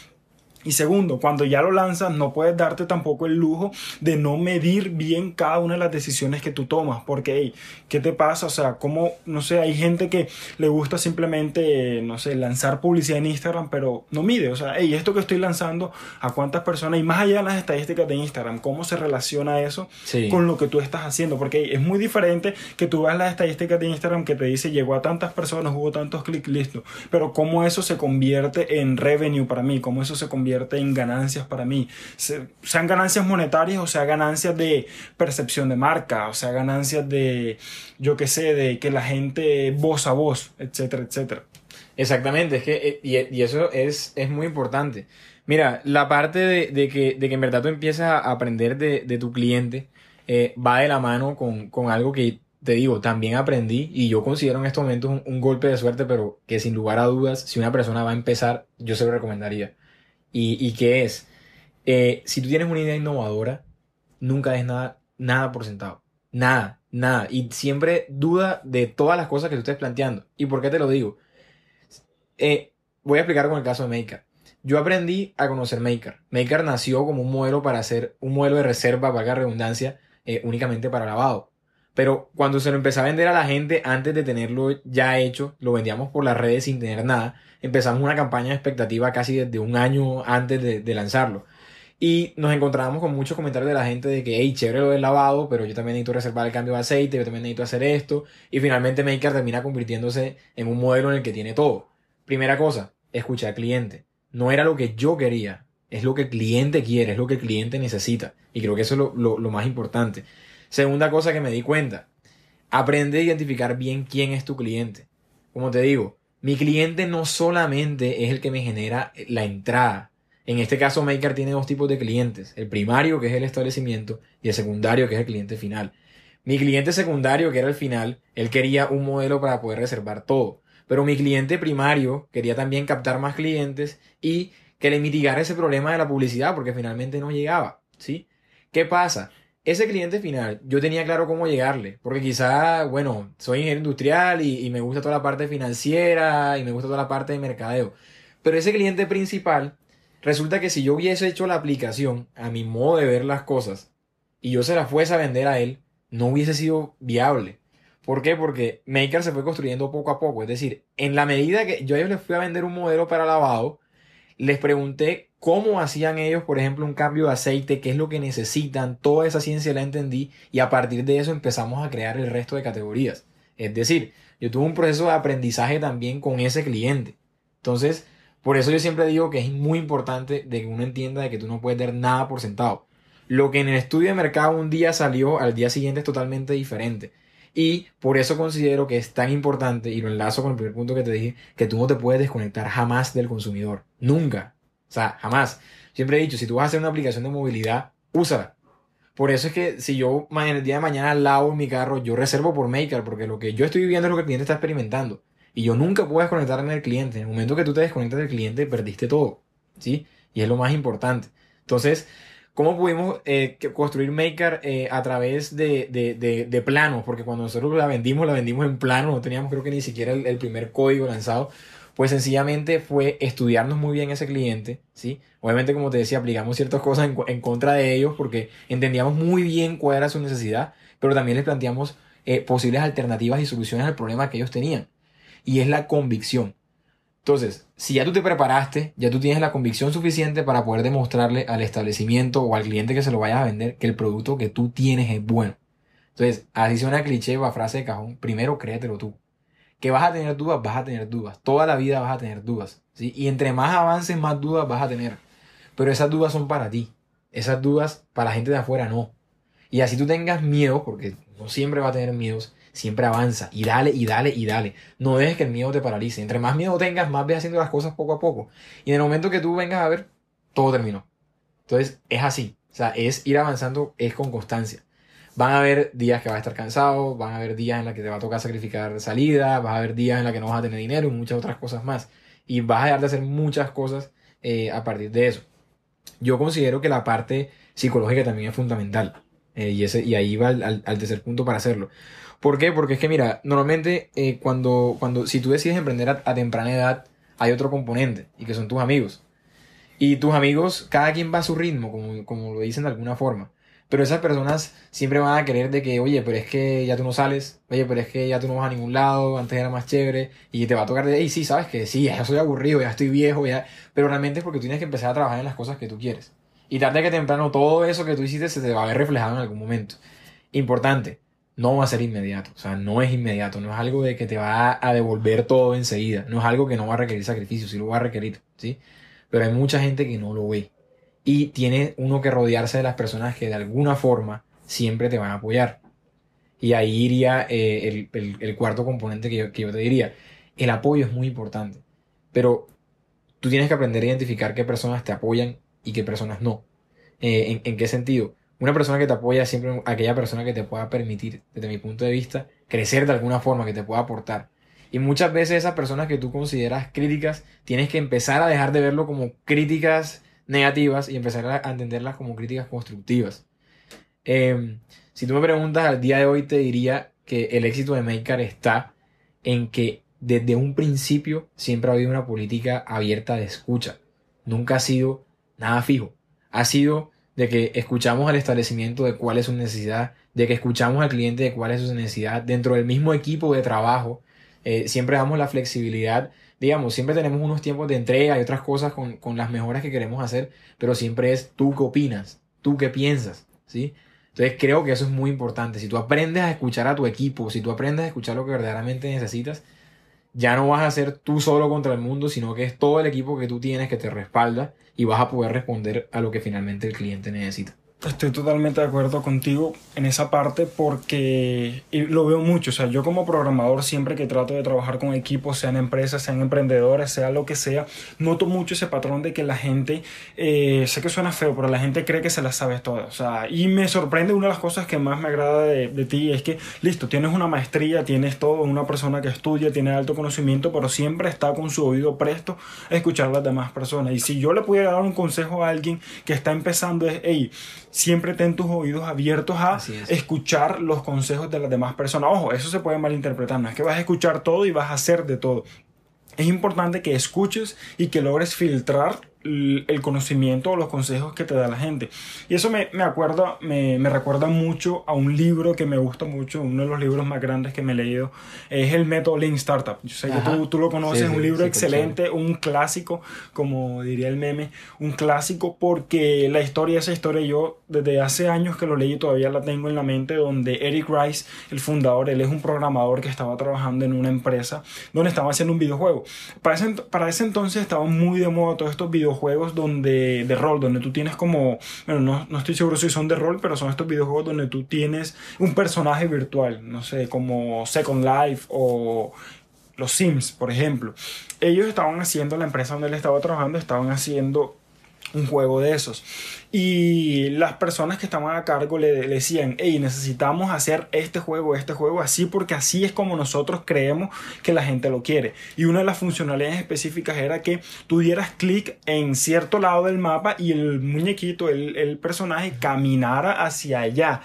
Y segundo, cuando ya lo lanzas, no puedes darte tampoco el lujo de no medir bien cada una de las decisiones que tú tomas. Porque, hey, ¿qué te pasa? O sea, como, no sé, hay gente que le gusta simplemente, no sé, lanzar publicidad en Instagram, pero no mide. O sea, hey, esto que estoy lanzando, ¿a cuántas personas? Y más allá de las estadísticas de Instagram, ¿cómo se relaciona eso con lo que tú estás haciendo? Porque es muy diferente que tú veas las estadísticas de Instagram que te dice llegó a tantas personas, hubo tantos clics, listo. Pero cómo eso se convierte en revenue para mí, cómo eso se convierte en ganancias para mí, sean ganancias monetarias o sea ganancias de percepción de marca, o sea ganancias de, yo qué sé, de que la gente voz a voz, etcétera, etcétera. Exactamente, es que, eh, y, eso es, es muy importante. Mira, la parte de, que, de que en verdad tú empiezas a aprender de, tu cliente eh, va de la mano con, con algo que te digo, también aprendí y yo considero en estos momentos un, un, golpe de suerte, pero que sin lugar a dudas, si una persona va a empezar, yo se lo recomendaría. ¿Y, y qué es? Eh, si tú tienes una idea innovadora, nunca des nada, nada por sentado. Nada, nada. Y siempre duda de todas las cosas que tú estés planteando. ¿Y por qué te lo digo? Eh, voy a explicar con el caso de Maker. Yo aprendí a conocer Maker. Maker nació como un modelo para hacer un modelo de reserva, valga redundancia, eh, únicamente para lavado. Pero cuando se lo empecé a vender a la gente antes de tenerlo ya hecho, lo vendíamos por las redes sin tener nada empezamos una campaña de expectativa casi desde un año antes de, lanzarlo. Y nos encontrábamos con muchos comentarios de la gente de que, hey, chévere lo del lavado, pero yo también necesito reservar el cambio de aceite, yo también necesito hacer esto. Y finalmente Maker termina convirtiéndose en un modelo en el que tiene todo. Primera cosa, escuchar al cliente. No era lo que yo quería, es lo que el cliente quiere, es lo que el cliente necesita. Y creo que eso es lo, lo más importante. Segunda cosa que me di cuenta, aprende a identificar bien quién es tu cliente. Como te digo, mi cliente no solamente es el que me genera la entrada. En este caso, Maker tiene dos tipos de clientes. El primario, que es el establecimiento, y el secundario, que es el cliente final. Mi cliente secundario, que era el final, él quería un modelo para poder reservar todo. Pero mi cliente primario quería también captar más clientes y que le mitigara ese problema de la publicidad, porque finalmente no llegaba. ¿Sí? ¿Qué pasa? Ese cliente final, yo tenía claro cómo llegarle, porque quizá, bueno, soy ingeniero industrial y, me gusta toda la parte financiera y me gusta toda la parte de mercadeo, pero ese cliente principal resulta que si yo hubiese hecho la aplicación a mi modo de ver las cosas y yo se la fuese a vender a él, no hubiese sido viable. ¿Por qué? Porque Maker se fue construyendo poco a poco. Es decir, en la medida que yo a ellos les fui a vender un modelo para lavado, les pregunté cómo hacían ellos, por ejemplo, un cambio de aceite, qué es lo que necesitan, toda esa ciencia la entendí y a partir de eso empezamos a crear el resto de categorías. Es decir, yo tuve un proceso de aprendizaje también con ese cliente. Entonces, por eso yo siempre digo que es muy importante que uno entienda de que tú no puedes dar nada por sentado. Lo que en el estudio de mercado un día salió, al día siguiente es totalmente diferente. Y por eso considero que es tan importante, y lo enlazo con el primer punto que te dije, que tú no te puedes desconectar jamás del consumidor. Nunca. O sea, jamás. Siempre he dicho, si tú vas a hacer una aplicación de movilidad, úsala. Por eso es que si yo el día de mañana lavo mi carro, yo reservo por Maker, porque lo que yo estoy viviendo es lo que el cliente está experimentando. Y yo nunca puedo desconectarme del cliente. En el momento que tú te desconectas del cliente, perdiste todo. ¿Sí? Y es lo más importante. Entonces, ¿cómo pudimos eh, construir Maker eh, a través de, de, de, planos? Porque cuando nosotros la vendimos, la vendimos en plano, no teníamos creo que ni siquiera el primer código lanzado pues sencillamente fue estudiarnos muy bien ese cliente, ¿sí? Obviamente, como te decía, aplicamos ciertas cosas en, contra de ellos porque entendíamos muy bien cuál era su necesidad, pero también les planteamos eh, posibles alternativas y soluciones al problema que ellos tenían. Y es la convicción. Entonces, si ya tú te preparaste, ya tú tienes la convicción suficiente para poder demostrarle al establecimiento o al cliente que se lo vayas a vender que el producto que tú tienes es bueno. Entonces, así suena cliché o frase de cajón, primero créetelo tú que vas a tener dudas, vas a tener dudas. Toda la vida vas a tener dudas. ¿sí? Y entre más avances, más dudas vas a tener. Pero esas dudas son para ti. Esas dudas para la gente de afuera no. Y así tú tengas miedo, porque no siempre va a tener miedos, siempre avanza. Y dale, y dale, y dale. No dejes que el miedo te paralice. Entre más miedo tengas, más ves haciendo las cosas poco a poco. Y en el momento que tú vengas a ver, todo terminó. Entonces, es así. O sea, es ir avanzando, es con constancia. Van a haber días que vas a estar cansado, van a haber días en los que te va a tocar sacrificar salida, vas a haber días en los que no vas a tener dinero y muchas otras cosas más. Y vas a dejar de hacer muchas cosas eh, a partir de eso. Yo considero que la parte psicológica también es fundamental. Eh, y, ese, y ahí va al, tercer punto para hacerlo. ¿Por qué? Porque es que mira, normalmente eh, cuando, cuando, si tú decides emprender a, temprana edad, hay otro componente, y que son tus amigos. Y tus amigos, cada quien va a su ritmo, como, como lo dicen de alguna forma. Pero esas personas siempre van a querer de que, oye, pero es que ya tú no sales, oye, pero es que ya tú no vas a ningún lado, antes era más chévere, y te va a tocar de, y sí, sabes que sí, ya soy aburrido, ya estoy viejo, ya, pero realmente es porque tienes que empezar a trabajar en las cosas que tú quieres. Y tarde que temprano todo eso que tú hiciste se te va a ver reflejado en algún momento. Importante, no va a ser inmediato, o sea, no es inmediato, no es algo de que te va a devolver todo enseguida, no es algo que no va a requerir sacrificio, sí lo va a requerir, ¿sí? Pero hay mucha gente que no lo ve y tiene uno que rodearse de las personas que de alguna forma siempre te van a apoyar. Y ahí iría eh, el, cuarto componente que yo, te diría. El apoyo es muy importante, pero tú tienes que aprender a identificar qué personas te apoyan y qué personas no. Eh, ¿en, qué sentido? Una persona que te apoya es siempre aquella persona que te pueda permitir, desde mi punto de vista, crecer de alguna forma, que te pueda aportar. Y muchas veces esas personas que tú consideras críticas, tienes que empezar a dejar de verlo como críticas negativas y empezar a entenderlas como críticas constructivas. Em, si tú me preguntas al día de hoy, te diría que el éxito de Maker está en que desde un principio siempre ha habido una política abierta de escucha. Nunca ha sido nada fijo. Ha sido de que escuchamos al establecimiento de cuál es su necesidad, de que escuchamos al cliente de cuál es su necesidad. Dentro del mismo equipo de trabajo, eh, siempre damos la flexibilidad digamos, siempre tenemos unos tiempos de entrega y otras cosas con, con, las mejoras que queremos hacer, pero siempre es tú qué opinas, tú qué piensas, ¿sí? Entonces creo que eso es muy importante. Si tú aprendes a escuchar a tu equipo, si tú aprendes a escuchar lo que verdaderamente necesitas, ya no vas a ser tú solo contra el mundo, sino que es todo el equipo que tú tienes que te respalda y vas a poder responder a lo que finalmente el cliente necesita. Estoy totalmente de acuerdo contigo en esa parte porque lo veo mucho. O sea, yo como programador siempre que trato de trabajar con equipos, sean empresas, sean emprendedores, sea lo que sea, noto mucho ese patrón de que la gente, eh, sé que suena feo, pero la gente cree que se las sabe todas. O sea, y me sorprende una de las cosas que más me agrada de, de ti es que, listo, tienes una maestría, tienes todo, una persona que estudia, tiene alto conocimiento, pero siempre está con su oído presto a escuchar a las demás personas. Y si yo le pudiera dar un consejo a alguien que está empezando es, hey, siempre ten tus oídos abiertos a escuchar los consejos de las demás personas. Ojo, eso se puede malinterpretar, no es que vas a escuchar todo y vas a hacer de todo. Es importante que escuches y que logres filtrar el conocimiento o los consejos que te da la gente. Y eso me, me acuerda, me, me, recuerda mucho a un libro que me gusta mucho, uno de los libros más grandes que me he leído, es el método Lean Startup. Yo sé que tú, tú, lo conoces, es un libro excelente, un clásico, como diría el meme, un clásico porque la historia, esa historia yo desde hace años que lo leí todavía la tengo en la mente, donde Eric Rice, el fundador, él es un programador que estaba trabajando en una empresa donde estaba haciendo un videojuego. Para ese, para ese entonces estaban muy de moda todos estos videojuegos videojuegos donde, de rol, donde tú tienes como, bueno, no, no estoy seguro si son de rol, pero son estos videojuegos donde tú tienes un personaje virtual, no sé, como Second Life o los Sims, por ejemplo. Ellos estaban haciendo, la empresa donde él estaba trabajando, estaban haciendo un juego de esos. Y las personas que estaban a cargo le, decían, hey, necesitamos hacer este juego, este juego así, porque así es como nosotros creemos que la gente lo quiere. Y una de las funcionalidades específicas era que tú dieras clic en cierto lado del mapa y el muñequito, el, el personaje, caminara hacia allá.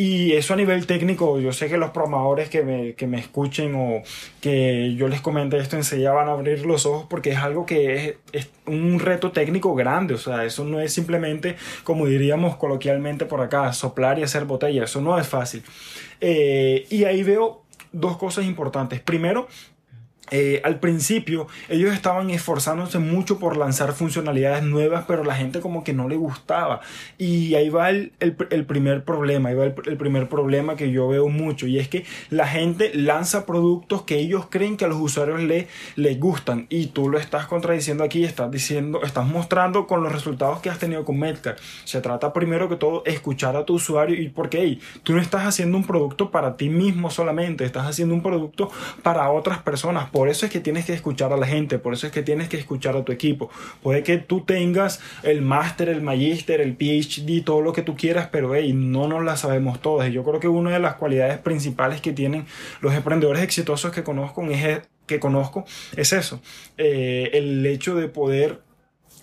Y eso a nivel técnico, yo sé que los programadores que me, que me escuchen o que yo les comente esto enseguida van a abrir los ojos porque es algo que es, un reto técnico grande. O sea, eso no es simplemente como diríamos coloquialmente por acá, soplar y hacer botella. Eso no es fácil. Eh, y ahí veo dos cosas importantes. Primero, eh, al principio ellos estaban esforzándose mucho por lanzar funcionalidades nuevas, pero la gente como que no le gustaba. Y ahí va el, primer problema, ahí va el, primer problema que yo veo mucho, y es que la gente lanza productos que ellos creen que a los usuarios le, les gustan, y tú lo estás contradiciendo aquí, estás diciendo, estás mostrando con los resultados que has tenido con Medcar. Se trata primero que todo escuchar a tu usuario y porque hey, tú no estás haciendo un producto para ti mismo solamente, estás haciendo un producto para otras personas por eso es que tienes que escuchar a la gente, por eso es que tienes que escuchar a tu equipo. Puede que tú tengas el máster, el magíster, el PhD, todo lo que tú quieras, pero hey, no nos la sabemos todas. Y yo creo que una de las cualidades principales que tienen los emprendedores exitosos que conozco es, eso, eh, el hecho de poder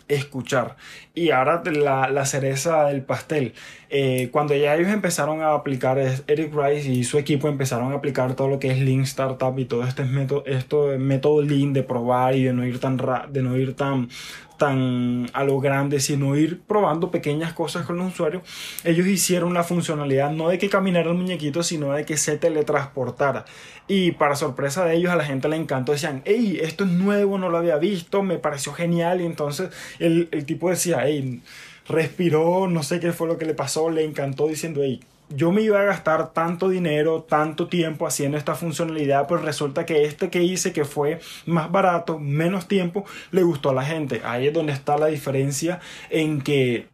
escuchar. Y ahora la, la cereza del pastel. Eh, cuando ya ellos empezaron a aplicar, Eric Rice y su equipo empezaron a aplicar todo lo que es Lean Startup y todo este método, esto, método Lean de probar y de no ir tan, de no ir tan, tan a lo grande, sino ir probando pequeñas cosas con los usuarios, ellos hicieron la funcionalidad no de que caminara el muñequito, sino de que se teletransportara. Y para sorpresa de ellos, a la gente le encantó. Decían, hey, esto es nuevo, no lo había visto, me pareció genial. Y entonces el, el tipo decía, hey, respiró, no sé qué fue lo que le pasó, le encantó diciendo, hey, yo me iba a gastar tanto dinero, tanto tiempo haciendo esta funcionalidad, pero resulta que este que hice, que fue más barato, menos tiempo, le gustó a la gente. Ahí es donde está la diferencia en que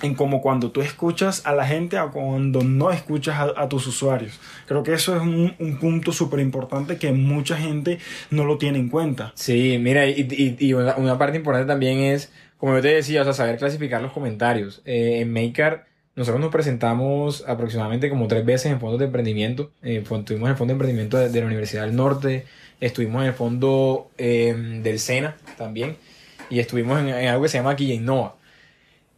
en como cuando tú escuchas a la gente o cuando no escuchas a, tus usuarios. Creo que eso es un, un punto súper importante que mucha gente no lo tiene en cuenta. Sí, mira, y, una, parte importante también es, como yo te decía, o saber clasificar los comentarios. Eh, en Maker nosotros nos presentamos aproximadamente como tres veces en fondos de emprendimiento. Eh, estuvimos en el Fondo de Emprendimiento de, la Universidad del Norte, estuvimos en el Fondo em, del SENA también, y estuvimos en, algo que se llama Aquí Innova.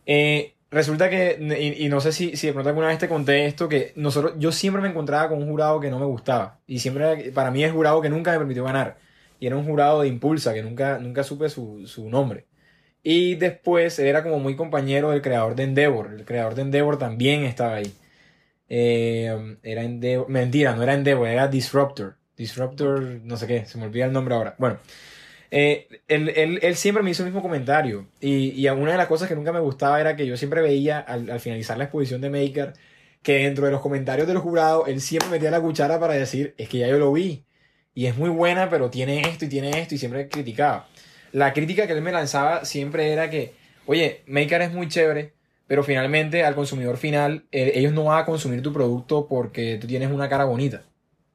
Eh, resulta que, y, no sé si, si de pronto alguna vez te conté esto, que nosotros, yo siempre me encontraba con un jurado que no me gustaba. Y siempre, para mí es jurado que nunca me permitió ganar. Y era un jurado de impulsa, que nunca, nunca supe su, su nombre. Y después era como muy compañero del creador de Endeavor. El creador de Endeavor también estaba ahí. Eh, era Endeavor. Mentira, no era Endeavor, era Disruptor. Disruptor, no sé qué, se me olvida el nombre ahora. Bueno, eh, él, él, él, siempre me hizo el mismo comentario. Y, y, una de las cosas que nunca me gustaba era que yo siempre veía al, al finalizar la exposición de Maker que dentro de los comentarios del jurado él siempre metía la cuchara para decir: Es que ya yo lo vi. Y es muy buena, pero tiene esto y tiene esto. Y siempre criticaba la crítica que él me lanzaba siempre era que, oye, Maker es muy chévere, pero finalmente al consumidor final, eh, ellos no van a consumir tu producto porque tú tienes una cara bonita.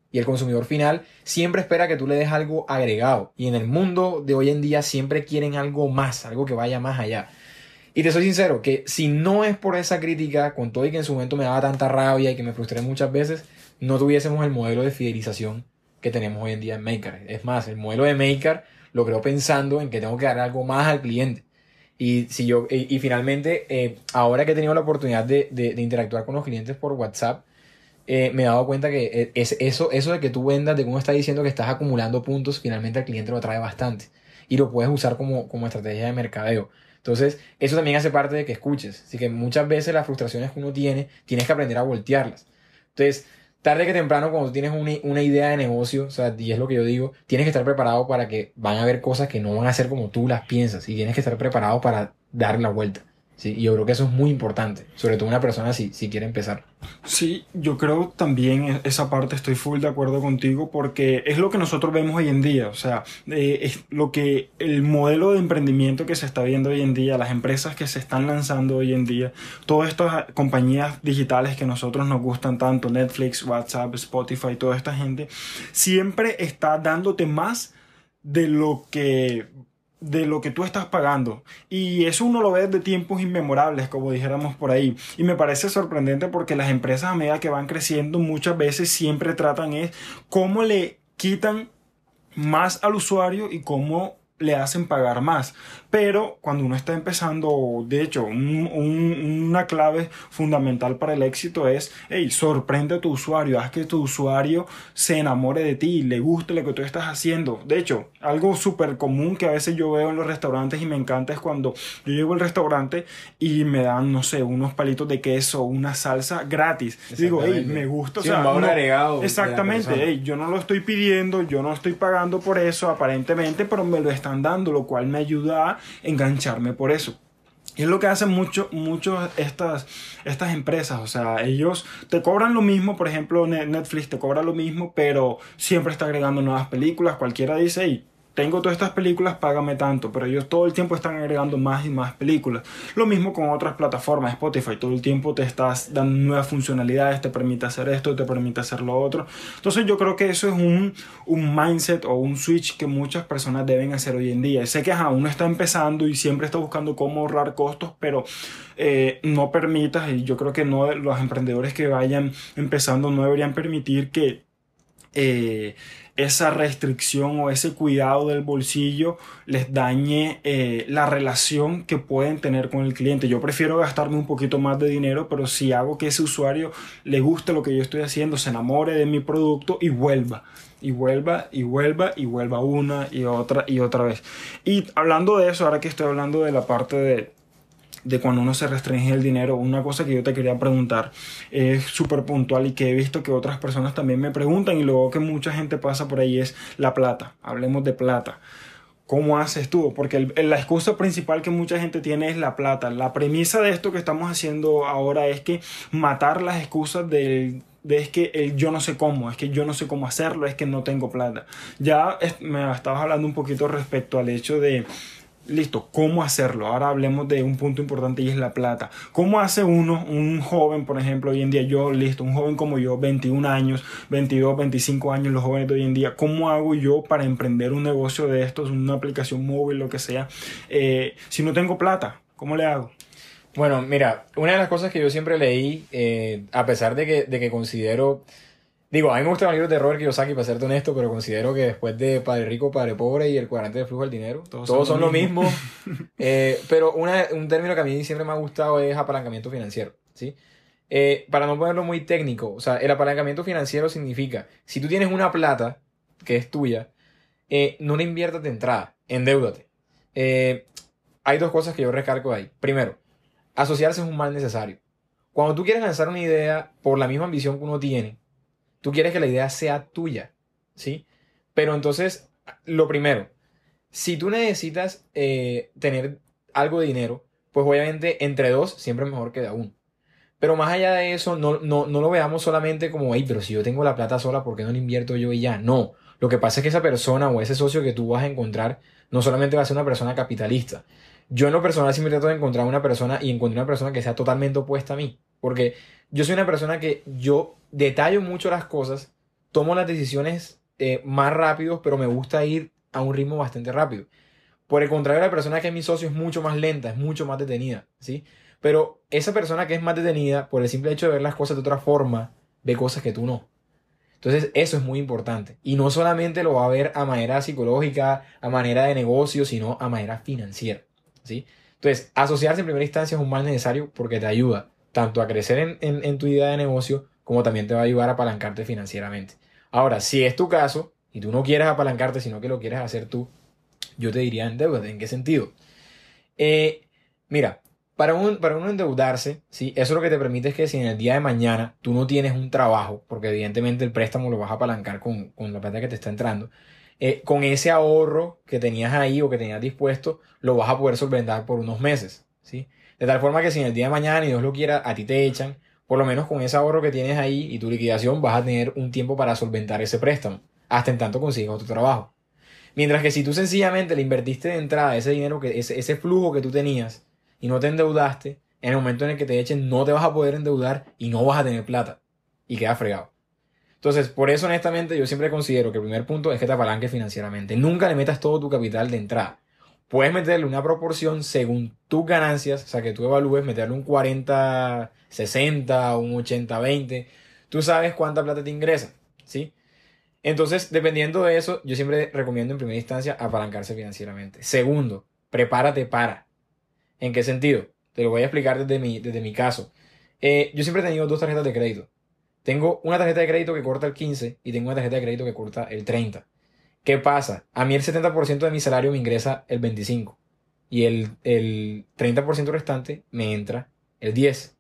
Y el consumidor final siempre espera que tú le des algo agregado. Y en el mundo de hoy en día siempre quieren algo más, algo que vaya más allá. Y te soy sincero, que si no es por esa crítica, con todo y que en su momento me daba tanta rabia y que me frustré muchas veces, no tuviésemos el modelo de fidelización que tenemos hoy en día en Maker. Es más, el modelo de Maker lo creo pensando en que tengo que dar algo más al cliente. Y, si yo, y, finalmente, eh, ahora que he tenido la oportunidad de, de, interactuar con los clientes por WhatsApp, eh, me he dado cuenta que eh, es, eso, eso de que tú vendas, de cómo está diciendo que estás acumulando puntos, finalmente al cliente lo atrae bastante. y lo puedes usar como, como estrategia de mercadeo. Entonces, eso también hace parte de que escuches. Así que muchas veces las frustraciones que uno tiene, tienes que aprender a voltearlas. Entonces, tarde que temprano, cuando tienes una, una, idea de negocio, o sea, y es lo que yo digo, tienes que estar preparado para que van a haber cosas que no van a ser como tú las piensas y tienes que estar preparado para dar la vuelta. Sí, y yo creo que eso es muy importante, sobre todo una persona si, si quiere empezar. Sí, yo creo también e, esa parte estoy full de acuerdo contigo porque es lo que nosotros vemos hoy en día, o sea, eh, es lo que el modelo de emprendimiento que se está viendo hoy en día, las empresas que se están lanzando hoy en día, todas estas compañías digitales que nosotros nos gustan tanto, Netflix, WhatsApp, Spotify, toda esta gente, siempre está dándote más de lo que de lo que tú estás pagando. Y eso uno lo ve de tiempos inmemorables, como dijéramos por ahí. Y me parece sorprendente porque las empresas a medida que van creciendo muchas veces siempre tratan es cómo le quitan más al usuario y cómo le hacen pagar más. Pero cuando uno está empezando, de hecho, una clave fundamental para el éxito es, hey, sorprende a tu usuario, haz que tu usuario se enamore de ti, le guste lo que tú estás haciendo. De hecho, algo súper común que a veces yo veo en los restaurantes y me encanta es cuando yo llego al restaurante y me dan, no sé, unos palitos de queso, una salsa gratis. Digo, hey, me gusta. o sea, agregado exactamente, hey, yo no lo estoy pidiendo, yo no estoy pagando por eso aparentemente, pero me lo están dando, lo cual me ayuda a engancharme por eso. Y es lo que hacen mucho, mucho estas, estas empresas. O sea, ellos te cobran lo mismo, por ejemplo, Netflix te cobra lo mismo, pero siempre está agregando nuevas películas. Cualquiera dice, y tengo todas estas películas, págame tanto, pero ellos todo el tiempo están agregando más y más películas. Lo mismo con otras plataformas, Spotify, todo el tiempo te estás dando nuevas funcionalidades, te permite hacer esto, te permite hacer lo otro. Entonces yo creo que eso es un, un mindset o un switch que muchas personas deben hacer hoy en día. Sé que uno está empezando y siempre está buscando cómo ahorrar costos, pero eh, no permitas, y yo creo que no los emprendedores que vayan empezando no deberían permitir que eh, esa restricción o ese cuidado del bolsillo les dañe eh, la relación que pueden tener con el cliente. Yo prefiero gastarme un poquito más de dinero, pero si hago que ese usuario le guste lo que yo estoy haciendo, se enamore de mi producto y vuelva. Y vuelva, y vuelva, y vuelva una y otra y otra vez. Y hablando de eso, ahora que estoy hablando de la parte de, de cuando uno se restringe el dinero, una cosa que yo te quería preguntar es súper puntual y que he visto que otras personas también me preguntan y luego que mucha gente pasa por ahí es la plata. Hablemos de plata. ¿Cómo haces tú? Porque la excusa principal que mucha gente tiene es la plata. La premisa de esto que estamos haciendo ahora es que matar las excusas del, de es que el yo no sé cómo, es que yo no sé cómo hacerlo, es que no tengo plata. Ya me estabas hablando un poquito respecto al hecho de listo, ¿cómo hacerlo? Ahora hablemos de un punto importante y es la plata. ¿Cómo hace uno, un joven, por ejemplo, hoy en día, yo, listo, un joven como yo, 21 años, 22, 25 años, los jóvenes de hoy en día, ¿cómo hago yo para emprender un negocio de estos, una aplicación móvil, lo que sea, eh, si no tengo plata? ¿Cómo le hago? Bueno, mira, una de las cosas que yo siempre leí, eh, a pesar de que, de que considero Digo, a mí me gustan los libros de Robert Kiyosaki, para serte honesto, pero considero que después de Padre Rico, Padre Pobre y el cuadrante de flujo del dinero, todos, son, lo mismo. [laughs] Eh, pero un término que a mí siempre me ha gustado es apalancamiento financiero, ¿sí? Eh, para no ponerlo muy técnico, o sea, el apalancamiento financiero significa, si tú tienes una plata que es tuya, eh, no la inviertas de entrada, endeudate. hay dos cosas que yo recargo ahí. Primero, asociarse es un mal necesario. Cuando tú quieres lanzar una idea por la misma ambición que uno tiene, Tú quieres que la idea sea tuya, ¿sí? Pero entonces, lo primero, si tú necesitas eh, tener algo de dinero, pues obviamente entre dos siempre es mejor que de uno. Pero más allá de eso, no, no, no lo veamos solamente como, hey, pero si yo tengo la plata sola, ¿por qué no la invierto yo y ya? No. Lo que pasa es que esa persona o ese socio que tú vas a encontrar no solamente va a ser una persona capitalista. Yo en lo personal siempre trato de encontrar una persona y encontrar una persona que sea totalmente opuesta a mí. Porque yo soy una persona que yo detallo mucho las cosas, tomo las decisiones eh, más rápido, pero me gusta ir a un ritmo bastante rápido. Por el contrario, la persona que es mi socio es mucho más lenta, es mucho más detenida, ¿sí? Pero esa persona que es más detenida, por el simple hecho de ver las cosas de otra forma, ve cosas que tú no. Entonces, eso es muy importante. Y no solamente lo va a ver a manera psicológica, a manera de negocio, sino a manera financiera, ¿sí? Entonces, asociarse en primera instancia es un mal necesario porque te ayuda tanto a crecer en, tu idea de negocio como también te va a ayudar a apalancarte financieramente. Ahora, si es tu caso y tú no quieres apalancarte, sino que lo quieres hacer tú, yo te diría endeudate. ¿En qué sentido? Eh, mira, para, un, para uno endeudarse, ¿sí? eso lo que te permite es que si en el día de mañana tú no tienes un trabajo, porque evidentemente el préstamo lo vas a apalancar con, con la plata que te está entrando, eh, con ese ahorro que tenías ahí o que tenías dispuesto, lo vas a poder solventar por unos meses. ¿sí? De tal forma que si en el día de mañana, y Dios lo quiera, a ti te echan, por lo menos con ese ahorro que tienes ahí y tu liquidación vas a tener un tiempo para solventar ese préstamo, hasta en tanto consigas otro trabajo. Mientras que si tú sencillamente le invertiste de entrada ese dinero, que, ese, ese flujo que tú tenías y no te endeudaste, en el momento en el que te echen no te vas a poder endeudar y no vas a tener plata. Y queda fregado. Entonces, por eso honestamente yo siempre considero que el primer punto es que te apalanques financieramente. Nunca le metas todo tu capital de entrada. Puedes meterle una proporción según tus ganancias, o sea, que tú evalúes meterle un 40, 60, un 80, 20. Tú sabes cuánta plata te ingresa, ¿sí? Entonces, dependiendo de eso, yo siempre recomiendo en primera instancia apalancarse financieramente. Segundo, prepárate para. ¿En qué sentido? Te lo voy a explicar desde mi, desde mi caso. Eh, yo siempre he tenido dos tarjetas de crédito. Tengo una tarjeta de crédito que corta el 15 y tengo una tarjeta de crédito que corta el 30. ¿Qué pasa? A mí el 70% de mi salario me ingresa el 25 y el, el 30% restante me entra el 10.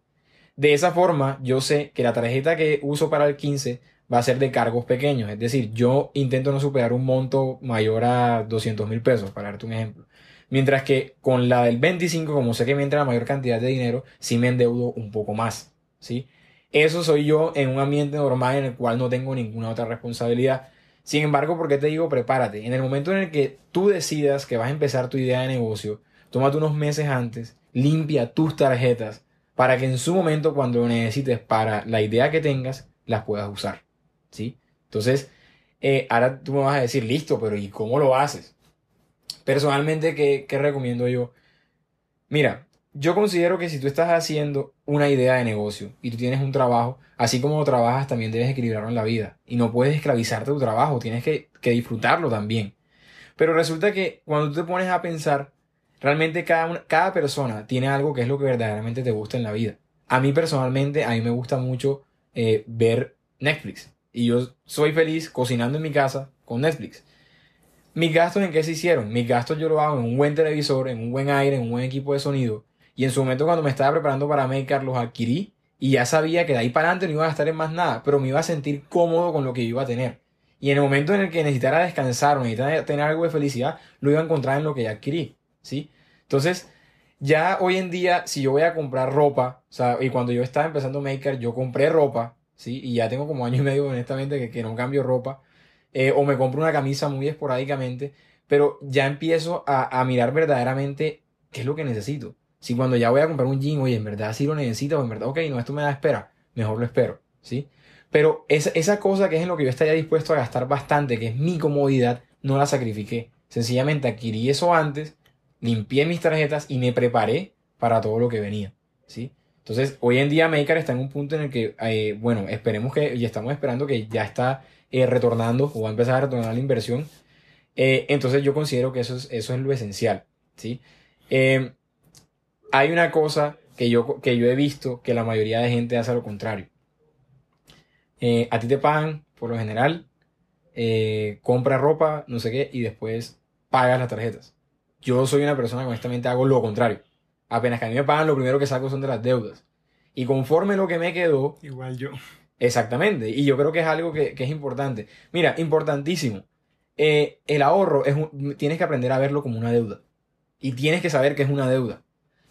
De esa forma, yo sé que la tarjeta que uso para el 15 va a ser de cargos pequeños. Es decir, yo intento no superar un monto mayor a 200 mil pesos, para darte un ejemplo. Mientras que con la del 25, como sé que me entra la mayor cantidad de dinero, sí me endeudo un poco más. ¿sí? Eso soy yo en un ambiente normal en el cual no tengo ninguna otra responsabilidad. Sin embargo, ¿por qué te digo prepárate? En el momento en el que tú decidas que vas a empezar tu idea de negocio, tómate unos meses antes, limpia tus tarjetas para que en su momento, cuando lo necesites para la idea que tengas, las puedas usar. ¿Sí? Entonces, eh, ahora tú me vas a decir, listo, pero ¿y cómo lo haces? Personalmente, ¿qué, qué recomiendo yo? Mira, yo considero que si tú estás haciendo una idea de negocio y tú tienes un trabajo, así como trabajas, también debes equilibrarlo en la vida. Y no puedes esclavizarte tu trabajo, tienes que, que disfrutarlo también. Pero resulta que cuando tú te pones a pensar, realmente cada, cada persona tiene algo que es lo que verdaderamente te gusta en la vida. A mí personalmente, a mí me gusta mucho eh, ver Netflix. Y yo soy feliz cocinando en mi casa con Netflix. ¿Mis gastos en qué se hicieron? Mis gastos yo lo hago en un buen televisor, en un buen aire, en un buen equipo de sonido. Y en su momento cuando me estaba preparando para Maker los adquirí y ya sabía que de ahí para adelante no iba a gastar en más nada, pero me iba a sentir cómodo con lo que iba a tener. Y en el momento en el que necesitara descansar o necesitara tener algo de felicidad, lo iba a encontrar en lo que ya adquirí, ¿sí? Entonces, ya hoy en día, si yo voy a comprar ropa, o sea, y cuando yo estaba empezando Maker, yo compré ropa, ¿sí? Y ya tengo como año y medio, honestamente, que, que no cambio ropa. Eh, o me compro una camisa muy esporádicamente, pero ya empiezo a, a mirar verdaderamente qué es lo que necesito. Si cuando ya voy a comprar un jean, oye, en verdad sí lo necesito, o en verdad, ok, no, esto me da espera, mejor lo espero, ¿sí? Pero esa, esa cosa que es en lo que yo estaría dispuesto a gastar bastante, que es mi comodidad, no la sacrifiqué. Sencillamente adquirí eso antes, limpié mis tarjetas y me preparé para todo lo que venía, ¿sí? Entonces, hoy en día Maker está en un punto en el que, eh, bueno, esperemos que, y estamos esperando que ya está eh, retornando o va a empezar a retornar la inversión. Eh, entonces, yo considero que eso es, eso es lo esencial, ¿sí? Hay una cosa que yo, que yo he visto que la mayoría de gente hace lo contrario. Eh, a ti te pagan, por lo general, eh, compra ropa, no sé qué, y después pagas las tarjetas. Yo soy una persona que honestamente hago lo contrario. Apenas que a mí me pagan, lo primero que saco son de las deudas. Y conforme lo que me quedó... Igual yo. Exactamente. Y yo creo que es algo que, es importante. Mira, importantísimo. Eh, el ahorro es tienes que aprender a verlo como una deuda. Y tienes que saber que es una deuda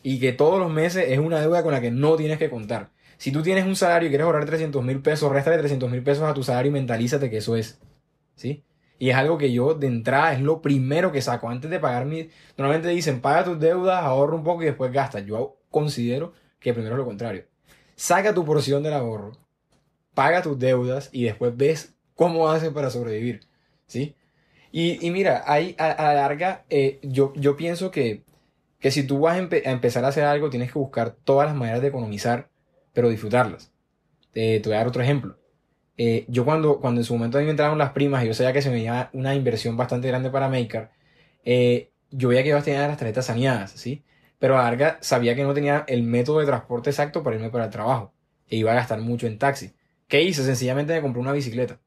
y que todos los meses es una deuda con la que no tienes que contar. Si tú tienes un salario y quieres ahorrar 300 mil pesos, réstale 300 mil pesos a tu salario y mentalízate que eso es. ¿Sí? Y es algo que yo de entrada es lo primero que saco antes de pagar mi... Normalmente dicen, paga tus deudas, ahorra un poco y después gasta. Yo considero que primero es lo contrario. Saca tu porción del ahorro, paga tus deudas y después ves cómo haces para sobrevivir. ¿Sí? Y, mira, ahí a, la larga eh, yo, yo pienso que que si tú vas a, empezar a hacer algo, tienes que buscar todas las maneras de economizar, pero disfrutarlas. te voy a dar otro ejemplo. Eh, yo cuando, cuando en su momento a mí me entraron las primas yo sabía que se me iba una inversión bastante grande para Maker, eh, yo veía que iba a tener las tarjetas saneadas, ¿sí? Pero a larga sabía que no tenía el método de transporte exacto para irme para el trabajo. E iba a gastar mucho en taxi. ¿Qué hice? Sencillamente me compré una bicicleta.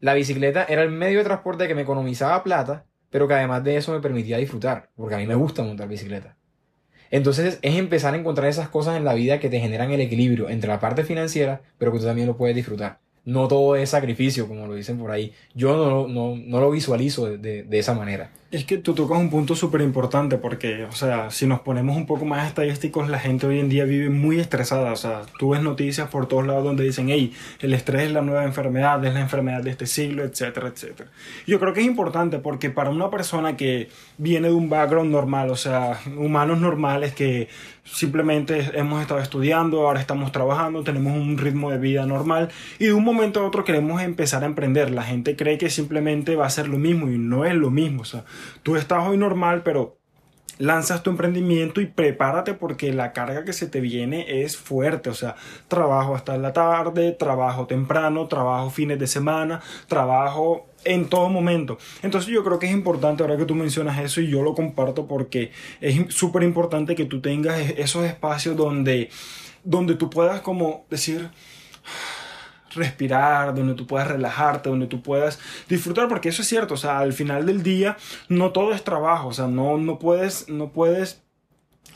La bicicleta era el medio de transporte que me economizaba plata, pero que además de eso me permitía disfrutar, porque a mí me gusta montar bicicleta. Entonces es empezar a encontrar esas cosas en la vida que te generan el equilibrio entre la parte financiera, pero que tú también lo puedes disfrutar no todo es sacrificio, como lo dicen por ahí. Yo no, no, no lo visualizo de, de, esa manera. Es que tú tocas un punto súper importante porque, o sea, si nos ponemos un poco más estadísticos, la gente hoy en día vive muy estresada. O sea, tú ves noticias por todos lados donde dicen, hey, el estrés es la nueva enfermedad, es la enfermedad de este siglo, etcétera, etcétera. Yo creo que es importante porque para una persona que viene de un background normal, o sea, humanos normales que simplemente hemos estado estudiando, ahora estamos trabajando, tenemos un ritmo de vida normal y de un momento a otro queremos empezar a emprender. La gente cree que simplemente va a ser lo mismo y no es lo mismo. O sea, tú estás hoy normal, pero lanzas tu emprendimiento y prepárate porque la carga que se te viene es fuerte, o sea, trabajo hasta la tarde, trabajo temprano, trabajo fines de semana, trabajo en todo momento. Entonces yo creo que es importante ahora que tú mencionas eso y yo lo comparto porque es súper importante que tú tengas esos espacios donde, donde tú puedas como decir respirar, donde tú puedas relajarte, donde tú puedas disfrutar, porque eso es cierto, o sea, al final del día no todo es trabajo, o sea, no, no puedes, no puedes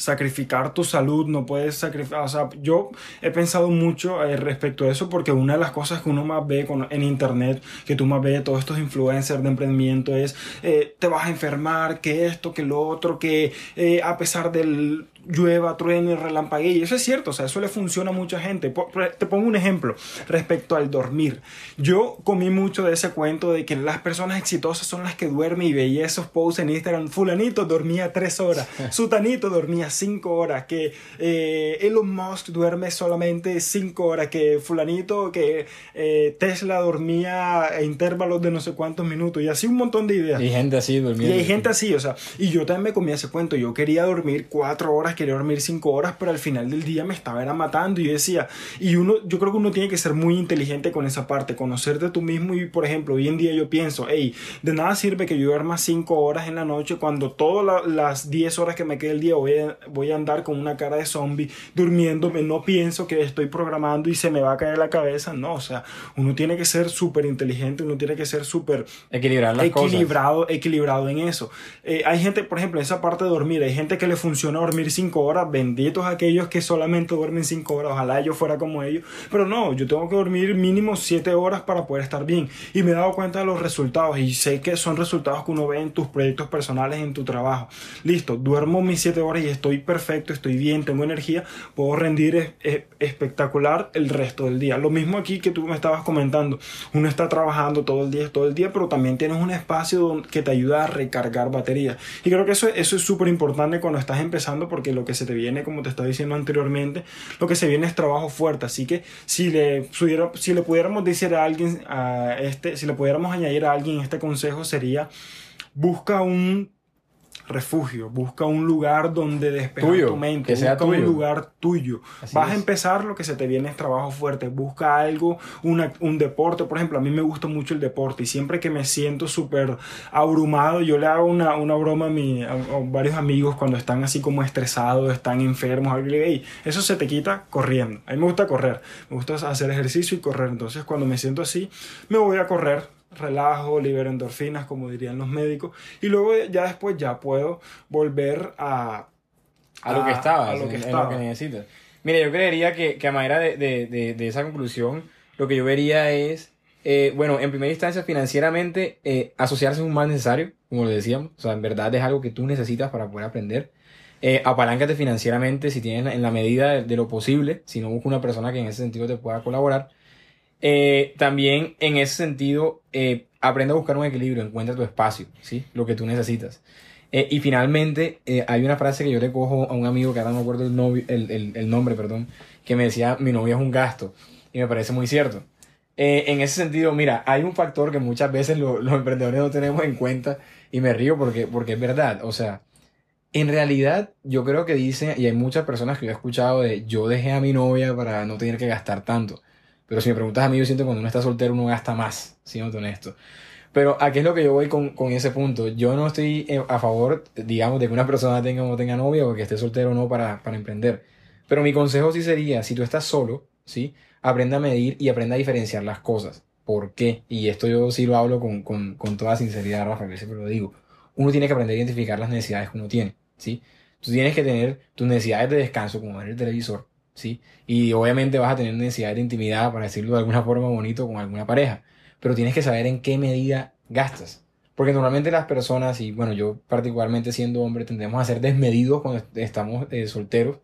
sacrificar tu salud, no puedes sacrificar, o sea, yo he pensado mucho eh, respecto a eso porque una de las cosas que uno más ve en internet, que tú más ves todos estos influencers de emprendimiento es, eh, te vas a enfermar, que esto, que lo otro, que eh, a pesar del llueva, truene, relampaguee. Y eso es cierto, o sea, eso le funciona a mucha gente. Te pongo un ejemplo respecto al dormir. Yo comí mucho de ese cuento de que las personas exitosas son las que duermen y veía esos posts en Instagram. Fulanito dormía tres horas, [laughs] Sutanito dormía cinco horas, que eh, Elon Musk duerme solamente cinco horas, que Fulanito, que eh, Tesla dormía a intervalos de no sé cuántos minutos y así un montón de ideas. Y gente así durmiendo. Y hay gente así, o sea, y yo también me comía ese cuento. Yo quería dormir cuatro horas quería dormir cinco horas, pero al final del día me estaba era matando y decía, y uno, yo creo que uno tiene que ser muy inteligente con esa parte, conocerte tú mismo y por ejemplo, hoy en día yo pienso, hey, de nada sirve que yo duerma cinco horas en la noche cuando todas las 10 horas que me quede el día voy a, voy a andar con una cara de zombie durmiéndome, no pienso que estoy programando y se me va a caer la cabeza, no, o sea, uno tiene que ser súper inteligente, uno tiene que ser súper equilibrado, equilibrado en eso. Eh, hay gente, por ejemplo, en esa parte de dormir, hay gente que le funciona dormir cinco horas, benditos aquellos que solamente duermen cinco horas, ojalá yo fuera como ellos, pero no, yo tengo que dormir mínimo siete horas para poder estar bien y me he dado cuenta de los resultados y sé que son resultados que uno ve en tus proyectos personales, en tu trabajo. Listo, duermo mis siete horas y estoy perfecto, estoy bien, tengo energía, puedo rendir espectacular el resto del día. Lo mismo aquí que tú me estabas comentando, uno está trabajando todo el día, todo el día, pero también tienes un espacio que te ayuda a recargar baterías. Y creo que eso, eso es súper importante cuando estás empezando porque lo que se te viene, como te estaba diciendo anteriormente, lo que se viene es trabajo fuerte. Así que si le, si le pudiéramos decir a alguien, a este, si le pudiéramos añadir a alguien este consejo sería, busca un refugio, busca un lugar donde despejar tu mente, busca un lugar tuyo. Vas a empezar lo que se te viene es trabajo fuerte, busca algo, un deporte, por ejemplo, a mí me gusta mucho el deporte y siempre que me siento súper abrumado, yo le hago una, una broma a, mi, a, varios amigos cuando están así como estresados, están enfermos, algo, y eso se te quita corriendo. A mí me gusta correr, me gusta hacer ejercicio y correr, entonces cuando me siento así, me voy a correr relajo, libero endorfinas, como dirían los médicos, y luego ya después ya puedo volver a... A, lo que estaba, a lo que, estaba. que necesitas. Mira, yo creería que, que a manera de, de, de, esa conclusión, lo que yo vería es, eh, bueno, en primera instancia, financieramente, eh, asociarse es un mal necesario, como lo decíamos, o sea, en verdad es algo que tú necesitas para poder aprender. Eh, apaláncate financieramente si tienes en la medida de, de, lo posible, si no busca una persona que en ese sentido te pueda colaborar. Eh, también en ese sentido, eh, aprende a buscar un equilibrio, encuentra tu espacio, ¿sí? Lo que tú necesitas. Eh, y finalmente, hay una frase que yo le cojo a un amigo que ahora no me acuerdo el, novio, el, el, nombre, perdón, que me decía, mi novia es un gasto. Y me parece muy cierto. en ese sentido, mira, hay un factor que muchas veces los emprendedores no tenemos en cuenta y me río porque, porque es verdad. O sea, en realidad yo creo que dice, y hay muchas personas que yo he escuchado de, yo dejé a mi novia para no tener que gastar tanto. Pero si me preguntas a mí, yo siento que cuando uno está soltero uno gasta más, siendo honesto. Pero aquí es lo que yo voy con, con, ese punto. Yo no estoy eh, a favor, digamos, de que una persona tenga o no tenga novia o que esté soltero o no para, para emprender. Pero mi consejo sí sería, si tú estás solo, ¿sí? Aprenda a medir y aprenda a diferenciar las cosas. ¿Por qué? Y esto yo sí lo hablo con, con, con toda sinceridad, Rafael, siempre lo digo. uno tiene que aprender a identificar las necesidades que uno tiene, ¿sí? Tú tienes que tener tus necesidades de descanso, como ver el televisor, ¿sí? Y obviamente vas a tener necesidades de intimidad, para decirlo de alguna [laughs] forma bonito, con alguna pareja. Pero tienes que saber en qué medida gastas. Porque normalmente las personas, y bueno, yo particularmente siendo hombre, tendemos a ser desmedidos cuando estamos eh, solteros,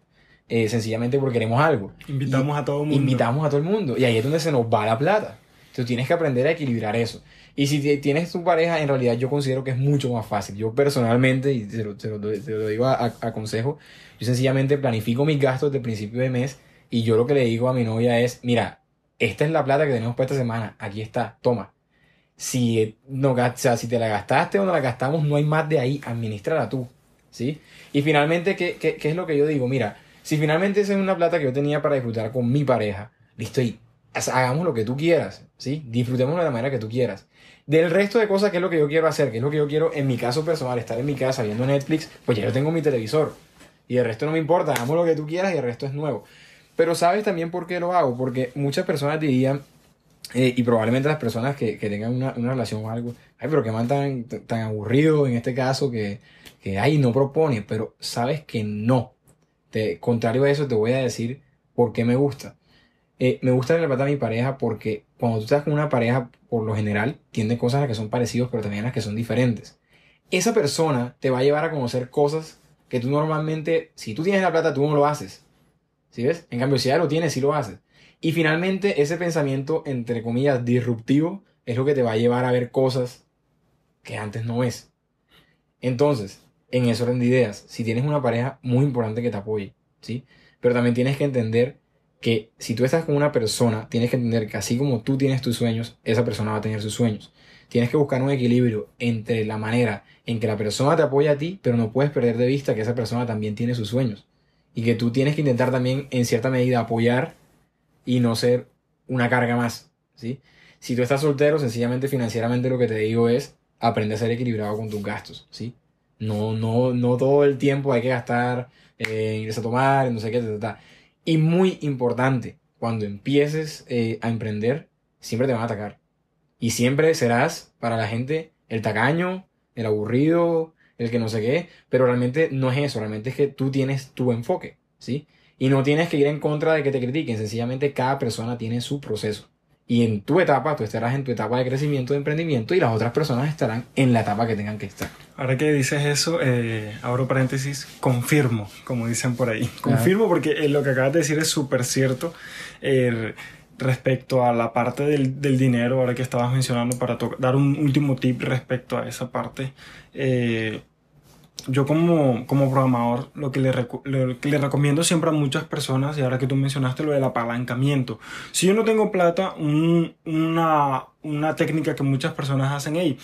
eh, sencillamente porque queremos algo. Invitamos a todo el mundo. Invitamos a todo el mundo. Y ahí es donde se nos va la plata. Entonces tienes que aprender a equilibrar eso. Y si tienes tu pareja, en realidad yo considero que es mucho más fácil. Yo personalmente, y te lo, te lo, digo a, a, consejo, yo sencillamente planifico mis gastos de principio de mes y yo lo que le digo a mi novia es, mira, esta es la plata que tenemos para esta semana, aquí está, toma. Si, no, o si te la gastaste o no la gastamos, no hay más de ahí, administrala tú. ¿sí? Y finalmente, ¿qué, qué, qué es lo que yo digo? Mira, si finalmente esa es una plata que yo tenía para disfrutar con mi pareja, listo, y hagamos lo que tú quieras, ¿sí? Disfrutemos de la manera que tú quieras. Del resto de cosas, ¿qué es lo que yo quiero hacer? ¿Qué es lo que yo quiero en mi caso personal? Estar en mi casa viendo Netflix, pues ya yo tengo mi televisor. Y el resto no me importa, hagamos lo que tú quieras y el resto es nuevo. Pero ¿sabes también por qué lo hago? Porque muchas personas dirían, eh, y probablemente las personas que, que tengan una, una, relación o algo, ay, pero que man tan, tan aburrido en este caso que, que, ay, no propone, pero sabes que no. Te, contrario a eso, te voy a decir por qué me gusta. Eh, me gusta la plata a mi pareja porque cuando tú estás con una pareja, por lo general, tiene cosas a las que son parecidos, pero también a las que son diferentes. Esa persona te va a llevar a conocer cosas que tú normalmente, si tú tienes la plata, tú no lo haces. ¿Sí ves? En cambio, si ya lo tienes, sí lo haces. Y finalmente, ese pensamiento, entre comillas, disruptivo, es lo que te va a llevar a ver cosas que antes no ves. Entonces, en eso orden de ideas, si tienes una pareja, muy importante que te apoye, ¿sí? Pero también tienes que entender que si tú estás con una persona, tienes que entender que así como tú tienes tus sueños, esa persona va a tener sus sueños. Tienes que buscar un equilibrio entre la manera en que la persona te apoya a ti, pero no puedes perder de vista que esa persona también tiene sus sueños. Y que tú tienes que intentar también, en cierta medida, apoyar y no ser una carga más, ¿sí? Si tú estás soltero, sencillamente financieramente lo que te digo es aprende a ser equilibrado con tus gastos, ¿sí? No, no, no todo el tiempo hay que gastar eh, irse a tomar, no sé qué, ta, Y muy importante, cuando empieces eh, a emprender, siempre te van a atacar. Y siempre serás para la gente el tacaño, el aburrido, el que no sé qué, pero realmente no es eso, realmente es que tú tienes tu enfoque, ¿sí? Y no tienes que ir en contra de que te critiquen, sencillamente cada persona tiene su proceso. Y en tu etapa, tú estarás en tu etapa de crecimiento, de emprendimiento, y las otras personas estarán en la etapa que tengan que estar. Ahora que dices eso, eh, abro paréntesis, confirmo, como dicen por ahí. Confirmo porque eh, lo que acabas de decir es súper cierto. Eh, respecto a la parte del, del, dinero, ahora que estabas mencionando, para dar un último tip respecto a esa parte. Eh, yo como, como programador lo que, le, lo que le recomiendo siempre a muchas personas, y ahora que tú mencionaste lo del apalancamiento, si yo no tengo plata, un, una, una técnica que muchas personas hacen, ahí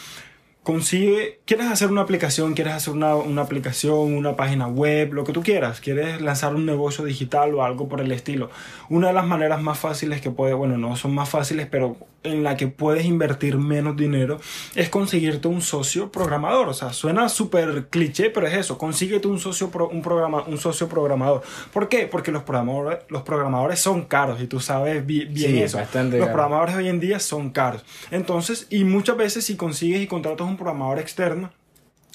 consigue, quieres hacer una aplicación, quieres hacer una, una, aplicación, una página web, lo que tú quieras, quieres lanzar un negocio digital o algo por el estilo. Una de las maneras más fáciles que puede, bueno, no son más fáciles, pero en la que puedes invertir menos dinero es conseguirte un socio programador. O sea, suena súper cliché, pero es eso, consíguete un socio, un, programa, un socio programador. ¿Por qué? Porque los programadores, los programadores son caros y tú sabes bien, eso. los programadores hoy en día son caros. Entonces, y muchas veces si consigues y contratas un programador externo,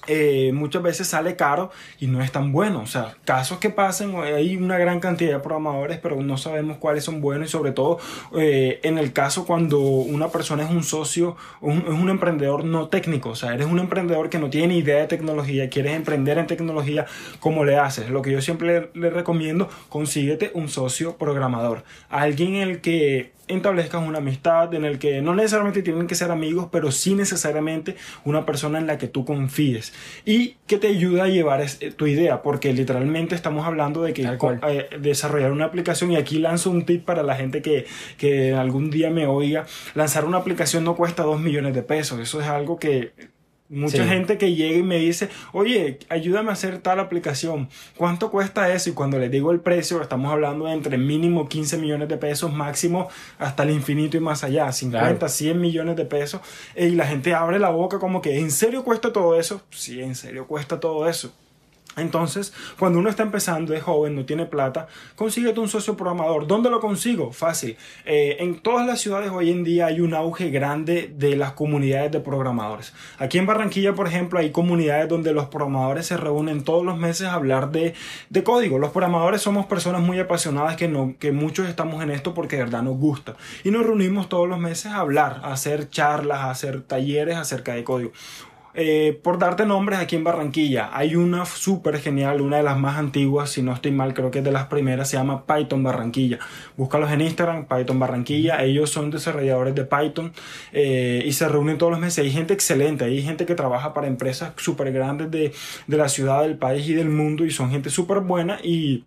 eh, muchas veces sale caro y no es tan bueno. O sea, casos que pasen, hay una gran cantidad de programadores, pero no sabemos cuáles son buenos y sobre todo eh, en el caso cuando una persona es un socio, un, es un emprendedor no técnico, o sea, eres un emprendedor que no tiene idea de tecnología, quieres emprender en tecnología, ¿cómo le haces? Lo que yo siempre le, recomiendo, consíguete un socio programador, alguien en el que establezcas una amistad en el que no necesariamente tienen que ser amigos, pero sí necesariamente una persona en la que tú confíes y que te ayude a llevar eh, tu idea, porque literalmente estamos hablando de que eh, desarrollar una aplicación y aquí lanzo un tip para la gente que, que algún día me oiga, lanzar una aplicación no cuesta 2 millones de pesos, eso es algo que Mucha gente que llega y me dice, oye, ayúdame a hacer tal aplicación. ¿Cuánto cuesta eso? Y cuando le digo el precio, estamos hablando de entre mínimo 15 millones de pesos, máximo hasta el infinito y más allá, 50, 100 millones de pesos. Y la gente abre la boca como que, ¿en serio cuesta todo eso? Sí, en serio cuesta todo eso. Entonces, cuando uno está empezando, es joven, no tiene plata, consíguete un socio programador. ¿Dónde lo consigo? Fácil. Eh, en todas las ciudades hoy en día hay un auge grande de las comunidades de programadores. Aquí en Barranquilla, por ejemplo, hay comunidades donde los programadores se reúnen todos los meses a hablar de, de código. Los programadores somos personas muy apasionadas que, no, que muchos estamos en esto porque de verdad nos gusta. Y nos reunimos todos los meses a hablar, a hacer charlas, a hacer talleres acerca de código. Eh, por darte nombres, aquí en Barranquilla hay una súper genial, una de las más antiguas, si no estoy mal, creo que es de las primeras, se llama Python Barranquilla. Búscalos en Instagram, Python Barranquilla. Ellos son desarrolladores de Python eh, y se reúnen todos los meses. Hay gente excelente, hay gente que trabaja para empresas súper grandes de, de la ciudad, del país y del mundo y son gente súper buena y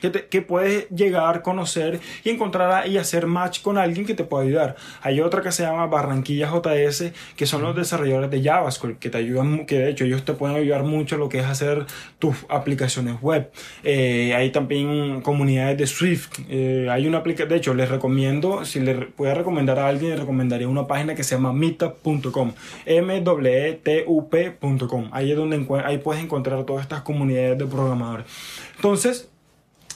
que, puedes llegar, conocer y encontrar y hacer match con alguien que te pueda ayudar. Hay otra que se llama Barranquilla JS, que son los desarrolladores de JavaScript, que te ayudan, que de hecho ellos te pueden ayudar mucho en lo que es hacer tus aplicaciones web. Eh, hay también comunidades de Swift. Eh, hay una aplicación, de hecho, les recomiendo, si le puedo recomendar a alguien, le recomendaría una página que se llama meetup.com, m w e t u p.com. Ahí es donde ahí puedes encontrar todas estas comunidades de programadores. Entonces,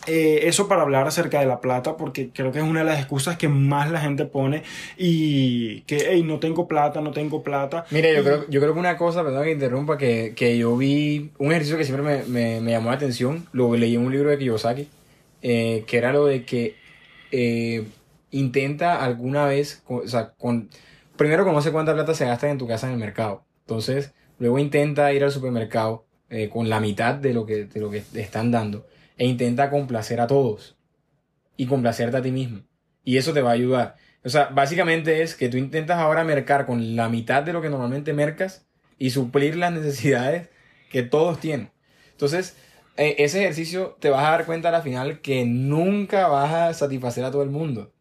eh, eso para hablar acerca de la plata, porque creo que es una de las excusas que más la gente pone y que, hey, no tengo plata, no tengo plata. Mire, yo, creo, yo creo que una cosa, perdón que interrumpa, que, que yo vi un ejercicio que siempre me, me, me, llamó la atención, lo leí en un libro de Kiyosaki, eh, que era lo de que eh, intenta alguna vez, o sea, con, primero conoce cuánta plata se gasta en tu casa en el mercado, entonces luego intenta ir al supermercado con la mitad de lo que, de lo que te están dando e intenta complacer a todos y complacerte a ti mismo. Y eso te va a ayudar. O sea, básicamente es que tú intentas ahora mercar con la mitad de lo que normalmente mercas y suplir las necesidades que todos tienen. Entonces, e, ese ejercicio te vas a dar cuenta al final que nunca vas a satisfacer a todo el mundo.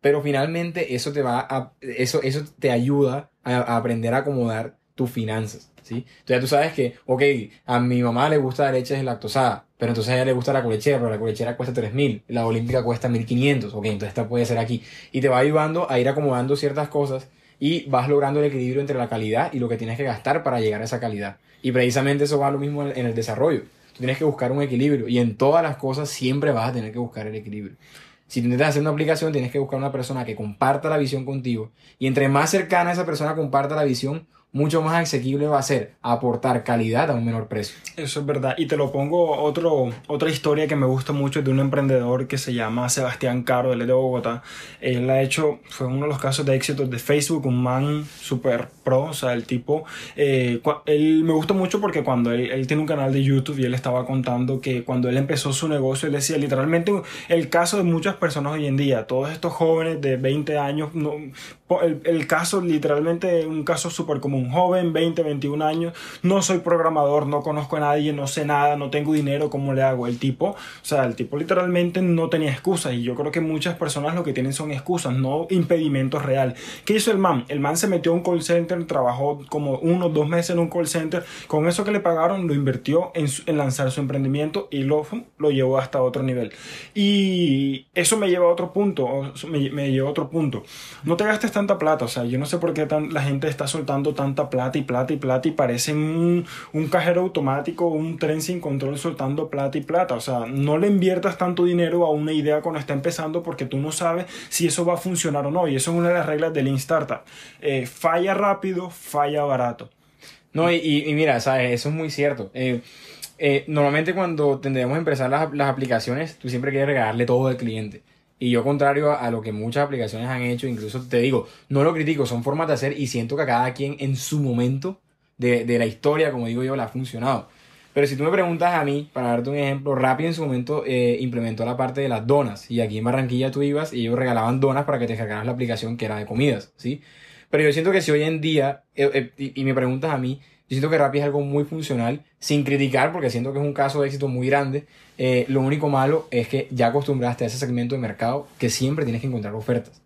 Pero finalmente eso te va a, eso, eso te ayuda a aprender a acomodar tus finanzas. ¿sí? Entonces tú sabes que, ok, a mi mamá le gusta la leche lactosada, pero entonces a ella le gusta la colechera, pero la colechera cuesta 3.000, la olímpica cuesta 1.500, ok, entonces esta puede ser aquí. Y te va ayudando a ir acomodando ciertas cosas y vas logrando el equilibrio entre la calidad y lo que tienes que gastar para llegar a esa calidad. Y precisamente eso va lo mismo en el desarrollo. Tú tienes que buscar un equilibrio y en todas las cosas siempre vas a tener que buscar el equilibrio. Si intentas hacer una aplicación, tienes que buscar una persona que comparta la visión contigo. Y entre más cercana esa persona comparta la visión, mucho más asequible va a ser aportar calidad a un menor precio. Eso es verdad. Y te lo pongo otro, otra historia que me gusta mucho de un emprendedor que se llama Sebastián Caro, él es de Bogotá. Él ha hecho, fue uno de los casos de éxito de Facebook, un man super pro, o sea, el tipo, eh, él me gusta mucho porque cuando él, él, tiene un canal de YouTube y él estaba contando que cuando él empezó su negocio, él decía literalmente el caso de muchas personas hoy en día, todos estos jóvenes de 20 años, no, el, el caso literalmente un caso súper común joven, 20, 21 años, no soy programador, no conozco a nadie, no sé nada, no tengo dinero, ¿cómo le hago? El tipo, o sea, el tipo literalmente no tenía excusas y yo creo que muchas personas lo que tienen son excusas, no impedimentos real. ¿Qué hizo el man? El man se metió a un call center, trabajó como uno, dos meses en un call center, con eso que le pagaron lo invirtió en, lanzar su emprendimiento y lo, lo llevó hasta otro nivel. Y eso me lleva a otro punto, me, me lleva a otro punto. No te gastes tanta plata, o sea, yo no sé por qué la gente está soltando tan plata y plata y plata y parece un, un cajero automático, un tren sin control soltando plata y plata. O sea, no le inviertas tanto dinero a una idea cuando está empezando porque tú no sabes si eso va a funcionar o no. Y eso es una de las reglas del Lean Startup. Eh, falla rápido, falla barato. No, y, mira, ¿sabes? Eso es muy cierto. Eh, eh, normalmente cuando tendremos a empezar las, las, aplicaciones, tú siempre quieres regalarle todo al cliente. Y yo, contrario a lo que muchas aplicaciones han hecho, incluso te digo, no lo critico, son formas de hacer y siento que a cada quien en su momento de, de la historia, como digo yo, le ha funcionado. Pero si tú me preguntas a mí, para darte un ejemplo, Rappi en su momento eh, implementó la parte de las donas. Y aquí en Barranquilla tú ibas y ellos regalaban donas para que te cargaras la aplicación que era de comidas, ¿sí? Pero yo siento que si hoy en día, eh, eh, y, y me preguntas a mí, yo siento que Rappi es algo muy funcional, sin criticar, porque siento que es un caso de éxito muy grande. Eh, lo único malo es que ya acostumbraste a ese segmento de mercado que siempre tienes que encontrar ofertas.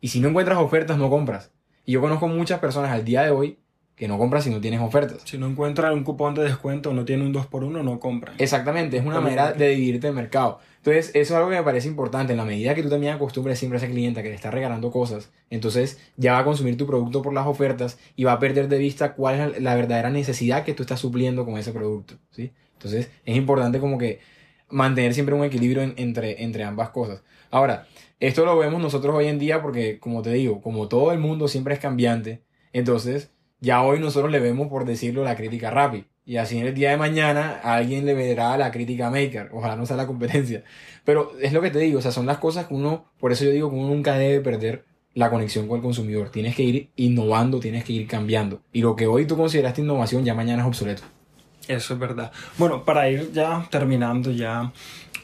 Y si no encuentras ofertas, no compras. Y yo conozco muchas personas al día de hoy que no compras si no tienes ofertas. Si no encuentras un cupón de descuento no tiene un 2x1, no compras. Exactamente, es una manera de dividirte el mercado. Entonces, eso es algo que me parece importante. En la medida que tú también acostumbres siempre a ese cliente que te está regalando cosas, entonces ya va a consumir tu producto por las ofertas y va a perder de vista cuál es la verdadera necesidad que tú estás supliendo con ese producto. ¿sí? Entonces es importante como que mantener siempre un equilibrio entre, entre ambas cosas. Ahora, esto lo vemos nosotros hoy en día porque, como te digo, como todo el mundo siempre es cambiante, entonces ya hoy nosotros le vemos, por decirlo, la crítica rápida. Y así en el día de mañana alguien le verá la crítica maker. Ojalá no sea la competencia. Pero es lo que te digo, o sea, son las cosas que uno, por eso yo digo que uno nunca debe perder la conexión con el consumidor. Tienes que ir innovando, tienes que ir cambiando. Y lo que hoy tú consideraste innovación ya mañana es obsoleto. Eso es verdad. Bueno, para ir ya terminando, ya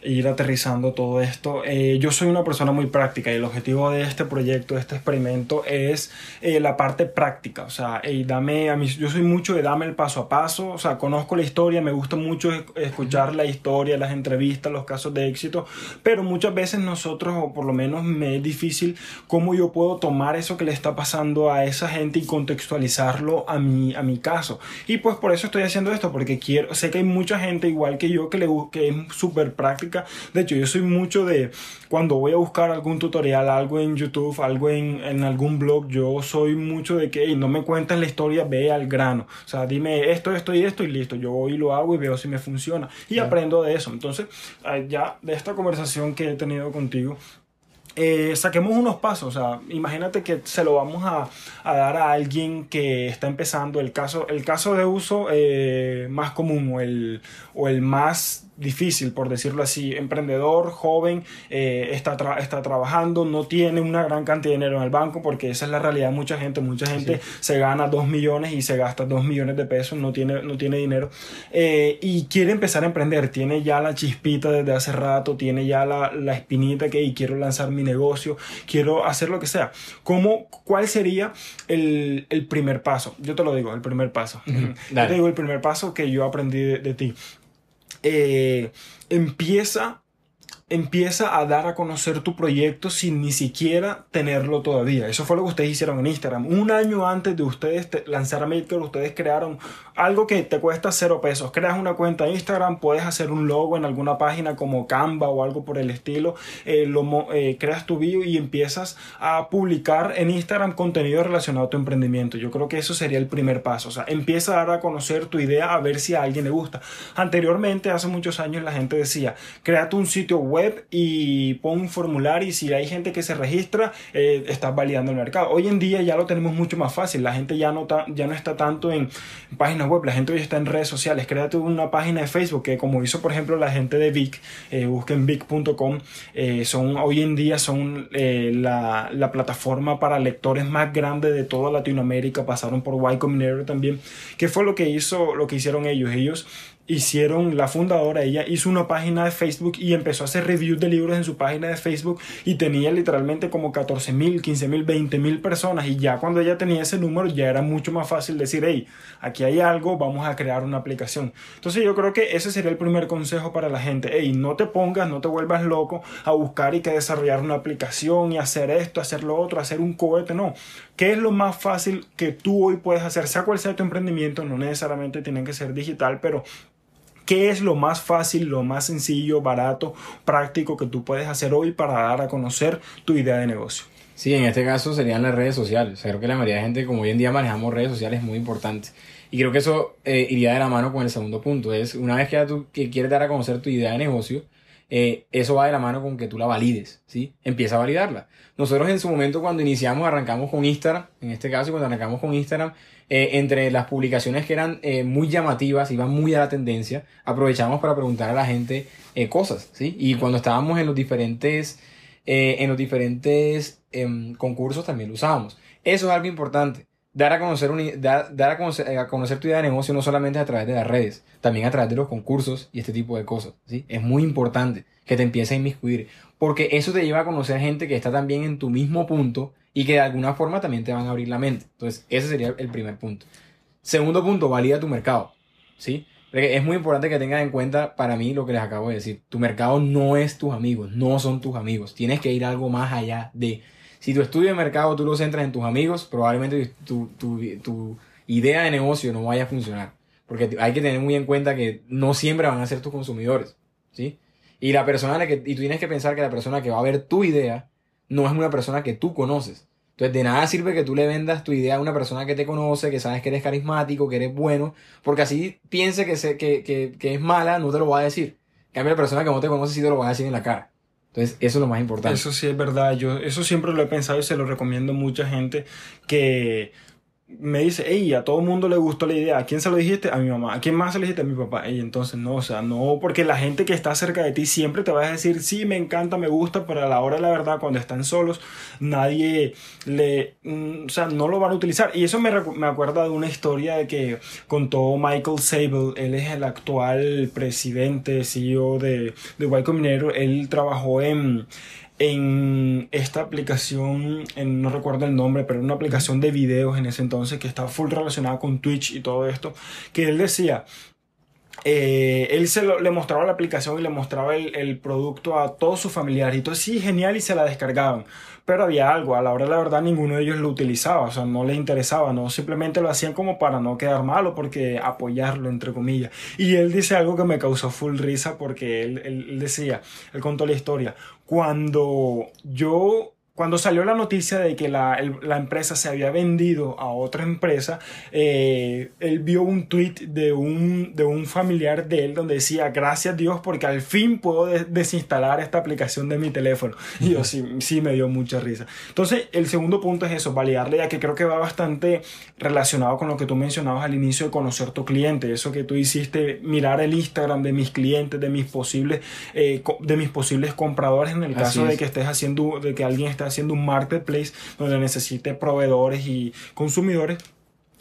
ir aterrizando todo esto. Eh, yo soy una persona muy práctica y el objetivo de este proyecto, de este experimento, es eh, la parte práctica. O sea, dame a mí, yo soy mucho de dame el paso a paso. O sea, conozco la historia, me gusta mucho escuchar la historia, las entrevistas, los casos de éxito, pero muchas veces nosotros, o por lo menos me es difícil, cómo yo puedo tomar eso que le está pasando a esa gente y contextualizarlo a mi, a mi caso. Y pues por eso estoy haciendo esto, porque quiero, sé que hay mucha gente igual que yo que, le, que es súper práctica de hecho, yo soy mucho de cuando voy a buscar algún tutorial, algo en YouTube, algo en, en algún blog, yo soy mucho de que no me cuenten la historia, ve al grano. O sea, dime esto, esto y esto y listo. Yo voy y lo hago y veo si me funciona. Y aprendo de eso. Entonces, eh, ya de esta conversación que he tenido contigo, eh, saquemos unos pasos, o sea, imagínate que se lo vamos a, a, dar a alguien que está empezando el caso, el caso de uso eh, más común o el, o el más difícil, por decirlo así, emprendedor, joven, eh, está, está trabajando, no tiene una gran cantidad de dinero en el banco, porque esa es la realidad de mucha gente, mucha gente se gana 2 millones y se gasta 2 millones de pesos, no tiene, no tiene dinero, eh, y quiere empezar a emprender, tiene ya la chispita desde hace rato, tiene ya la, la espinita que y quiero lanzar mi negocio, quiero hacer lo que sea. ¿Cómo, ¿Cuál sería el, el primer paso? Yo te lo digo, el primer paso. Yo te digo el primer paso que yo aprendí de ti eh, empieza empieza a dar a conocer tu proyecto sin ni siquiera tenerlo todavía. Eso fue lo que ustedes hicieron en Instagram. Un año antes de ustedes lanzar Maker, ustedes crearon algo que te cuesta cero pesos. Creas una cuenta en Instagram, puedes hacer un logo en alguna página como Canva o algo por el estilo. Eh, eh, creas tu bio y empiezas a publicar en Instagram contenido relacionado a tu emprendimiento. Yo creo que eso sería el primer paso. O sea, empieza a dar a conocer tu idea a ver si a alguien le gusta. Anteriormente, hace muchos años, la gente decía, créate un sitio web y pon un formulario y si hay gente que se registra, eh, estás validando el mercado. Hoy en día ya lo tenemos mucho más fácil. La gente ya no, ya no está tanto en páginas web, la gente hoy está en redes sociales. Créate una página de Facebook que como hizo por ejemplo la gente de Vic, eh, busquen vic.com, eh, son, hoy en día son la, la, plataforma para lectores más grande de toda Latinoamérica, pasaron por Y también. ¿Qué fue lo que hizo, lo que hicieron ellos? Ellos hicieron, la fundadora, ella hizo una página de Facebook y empezó a hacer reviews de libros en su página de Facebook y tenía literalmente como 14 mil, 15 mil, 20 mil personas y ya cuando ella tenía ese número ya era mucho más fácil decir, hey, aquí hay algo, vamos a crear una aplicación. Entonces yo creo que ese sería el primer consejo para la gente, hey, no te pongas, no te vuelvas loco a buscar y que desarrollar una aplicación y hacer esto, hacer lo otro, hacer un cohete, no. ¿Qué es lo más fácil que tú hoy puedes hacer? Sea cual sea tu emprendimiento, no necesariamente tienen que ser digital, pero ¿Qué es lo más fácil, lo más sencillo, barato, práctico que tú puedes hacer hoy para dar a conocer tu idea de negocio? Sí, en este caso serían las redes sociales. creo que la mayoría de gente, como hoy en día manejamos redes sociales, es muy importante. Y creo que eso eh, iría de la mano con el segundo punto. Es una vez que ya tú quieres dar a conocer tu idea de negocio, eh, eso va de la mano con que tú la valides, ¿sí? Empieza a validarla. Nosotros en su momento cuando iniciamos, arrancamos con Instagram, en este caso cuando arrancamos con Instagram, eh, entre las publicaciones que eran eh, muy llamativas, iban muy a la tendencia, aprovechamos para preguntar a la gente eh, cosas, ¿sí? Y cuando estábamos en los diferentes, en los diferentes em, concursos también lo usábamos. Eso es algo importante. Dar a, conocer dar, a, conocer, a conocer tu idea de negocio no solamente a través de las redes, también a través de los concursos y este tipo de cosas. ¿sí? Es muy importante que te empieces a inmiscuir, porque eso te lleva a conocer gente que está también en tu mismo punto y que de alguna forma también te van a abrir la mente. Entonces, ese sería el primer punto. Segundo punto, valida tu mercado. ¿Sí? es muy importante que tengas en cuenta para mí lo que les acabo de decir. Tu mercado no es tus amigos, no son tus amigos. Tienes que ir algo más allá de... Si tu estudio de mercado tú lo centras en tus amigos, probablemente tu, tu, tu idea de negocio no vaya a funcionar. Porque hay que tener muy en cuenta que no siempre van a ser tus consumidores. ¿Sí? Y la persona que, y tú tienes que pensar que la persona que va a ver tu idea no es una persona que tú conoces. Entonces de nada sirve que tú le vendas tu idea a una persona que te conoce, que sabes que eres carismático, que eres bueno, porque así piense que, se, que, que, que es mala, no te lo va a decir. En cambio, la persona que no te conoce sí te lo va a decir en la cara. Entonces, eso es lo más importante. Eso sí es verdad. Yo eso siempre lo he pensado y se lo recomiendo a mucha gente que me dice, hey, a todo mundo le gustó la idea. ¿A quién se lo dijiste? A mi mamá. ¿A quién más se lo dijiste? A mi papá. Y entonces no, o sea, no, porque la gente que está cerca de ti siempre te va a decir, sí, me encanta, me gusta, pero a la hora de la verdad, cuando están solos, nadie le, mm, o sea, no lo van a utilizar. Y eso me, me acuerda de una historia de que contó Michael Sable, él es el actual presidente, CEO de, de Y Combinator, él trabajó en en esta aplicación, no recuerdo el nombre, pero una aplicación de videos en ese entonces que estaba full relacionada con Twitch y todo esto, que él decía, eh, él se le mostraba la aplicación y le mostraba el, el, producto a todos sus familiares y todo sí, genial y se la descargaban. Pero había algo, a la hora de la verdad ninguno de ellos lo utilizaba, o sea, no les interesaba, no, simplemente lo hacían como para no quedar malo, porque apoyarlo, entre comillas. Y él dice algo que me causó full risa porque él, él decía, él contó la historia, cuando yo cuando salió la noticia de que la, empresa se había vendido a otra empresa, eh, él vio un tweet de un, de un familiar de él donde decía, gracias Dios porque al fin puedo desinstalar esta aplicación de mi teléfono. Y yo sí, [laughs] sí me dio mucha risa. Entonces, el segundo punto es eso, validarle, ya que creo que va bastante relacionado con lo que tú mencionabas al inicio de conocer tu cliente. Eso que tú hiciste, mirar el Instagram de mis clientes, de mis posibles, eh, de mis posibles compradores en el caso de que estés haciendo, de que alguien esté haciendo un marketplace donde necesite proveedores y consumidores,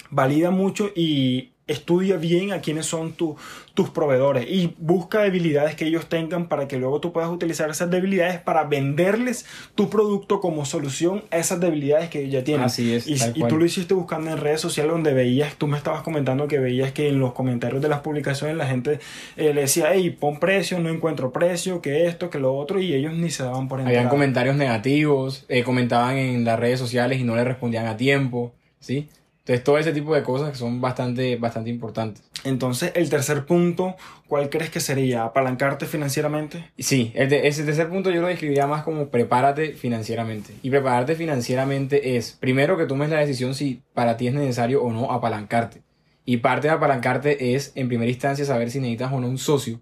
valida mucho y estudia bien a quiénes son tus proveedores y busca debilidades que ellos tengan para que luego tú puedas utilizar esas debilidades para venderles tu producto como solución a esas debilidades que ellos ya tienen. Así es. Y, y tú lo hiciste buscando en redes sociales donde veías, tú me estabas comentando que veías que en los comentarios de las publicaciones la gente eh, le decía, hey, pon precio, no encuentro precio, que esto, que lo otro, y ellos ni se daban por enterado. Habían comentarios negativos, eh, comentaban en las redes sociales y no le respondían a tiempo, ¿sí? Entonces, todo ese tipo de cosas que son bastante, bastante importantes. Entonces, el tercer punto, ¿cuál crees que sería? ¿Apalancarte financieramente? Sí, el ese tercer punto yo lo describiría más como prepárate financieramente. Y prepararte financieramente es, primero, que tomes la decisión si para ti es necesario o no apalancarte. Y parte de apalancarte es, en primera instancia, saber si necesitas o no un socio.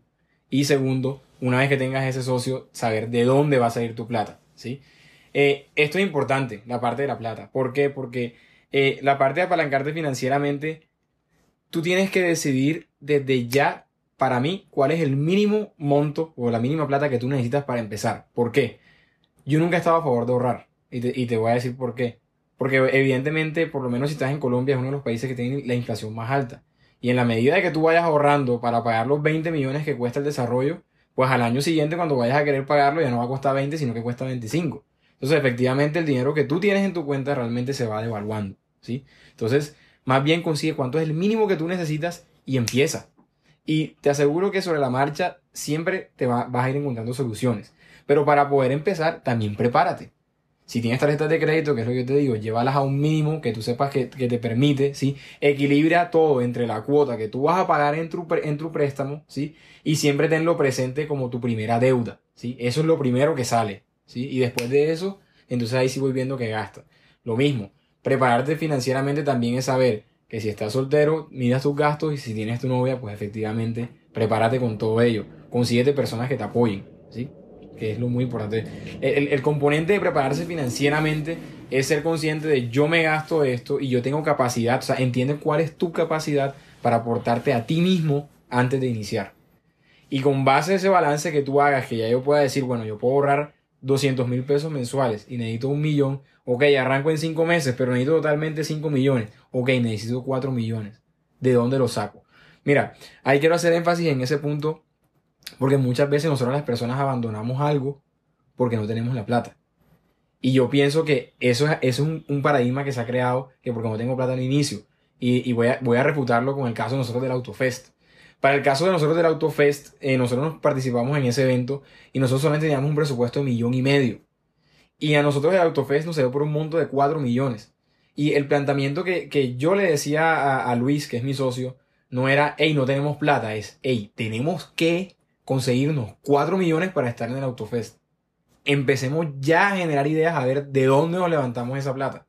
Y segundo, una vez que tengas ese socio, saber de dónde va a salir tu plata. ¿sí? Eh, esto es importante, la parte de la plata. ¿Por qué? Porque eh, la parte de apalancarte financieramente, tú tienes que decidir desde ya, para mí, cuál es el mínimo monto o la mínima plata que tú necesitas para empezar. ¿Por qué? Yo nunca he estado a favor de ahorrar. Y te, y te voy a decir por qué. Porque evidentemente, por lo menos si estás en Colombia, es uno de los países que tiene la inflación más alta. Y en la medida de que tú vayas ahorrando para pagar los 20 millones que cuesta el desarrollo, pues al año siguiente cuando vayas a querer pagarlo ya no va a costar 20, sino que cuesta 25. Entonces, efectivamente, el dinero que tú tienes en tu cuenta realmente se va devaluando, ¿sí? Entonces, más bien consigue cuánto es el mínimo que tú necesitas y empieza. Y te aseguro que sobre la marcha siempre te vas a ir encontrando soluciones. Pero para poder empezar, también prepárate. Si tienes tarjetas de crédito, que es lo que yo te digo, llévalas a un mínimo que tú sepas que, te permite, ¿sí? Equilibra todo entre la cuota que tú vas a pagar en tu, tu préstamo, ¿sí? Y siempre tenlo presente como tu primera deuda, ¿sí? Eso es lo primero que sale. Y después de eso, entonces ahí sí voy viendo que gasta. Lo mismo, prepararte financieramente también es saber que si estás soltero, midas tus gastos y si tienes tu novia, pues efectivamente, prepárate con todo ello. Consíguete personas que te apoyen, ¿sí? Que es lo muy importante. El, el, componente de prepararse financieramente es ser consciente de yo me gasto esto y yo tengo capacidad, o sea, entiende cuál es tu capacidad para aportarte a ti mismo antes de iniciar. Y con base a ese balance que tú hagas, que ya yo pueda decir, bueno, yo puedo ahorrar 200 mil pesos mensuales y necesito un millón, ok, arranco en 5 meses, pero necesito totalmente 5 millones, ok, necesito 4 millones. ¿De dónde lo saco? Mira, ahí quiero hacer énfasis en ese punto porque muchas veces nosotros las personas abandonamos algo porque no tenemos la plata. Y yo pienso que eso es, un, paradigma que se ha creado, que porque no tengo plata al inicio. Y, voy, a, voy a refutarlo con el caso de nosotros del AutoFest. Para el caso de nosotros del AutoFest, eh, nosotros nos participamos en ese evento y nosotros solamente teníamos un presupuesto de millón y medio. Y a nosotros el AutoFest nos dio por un monto de 4 millones. Y el planteamiento que, yo le decía a, Luis, que es mi socio, no era, hey, no tenemos plata, es, hey, tenemos que conseguirnos 4 millones para estar en el AutoFest. Empecemos ya a generar ideas a ver de dónde nos levantamos esa plata.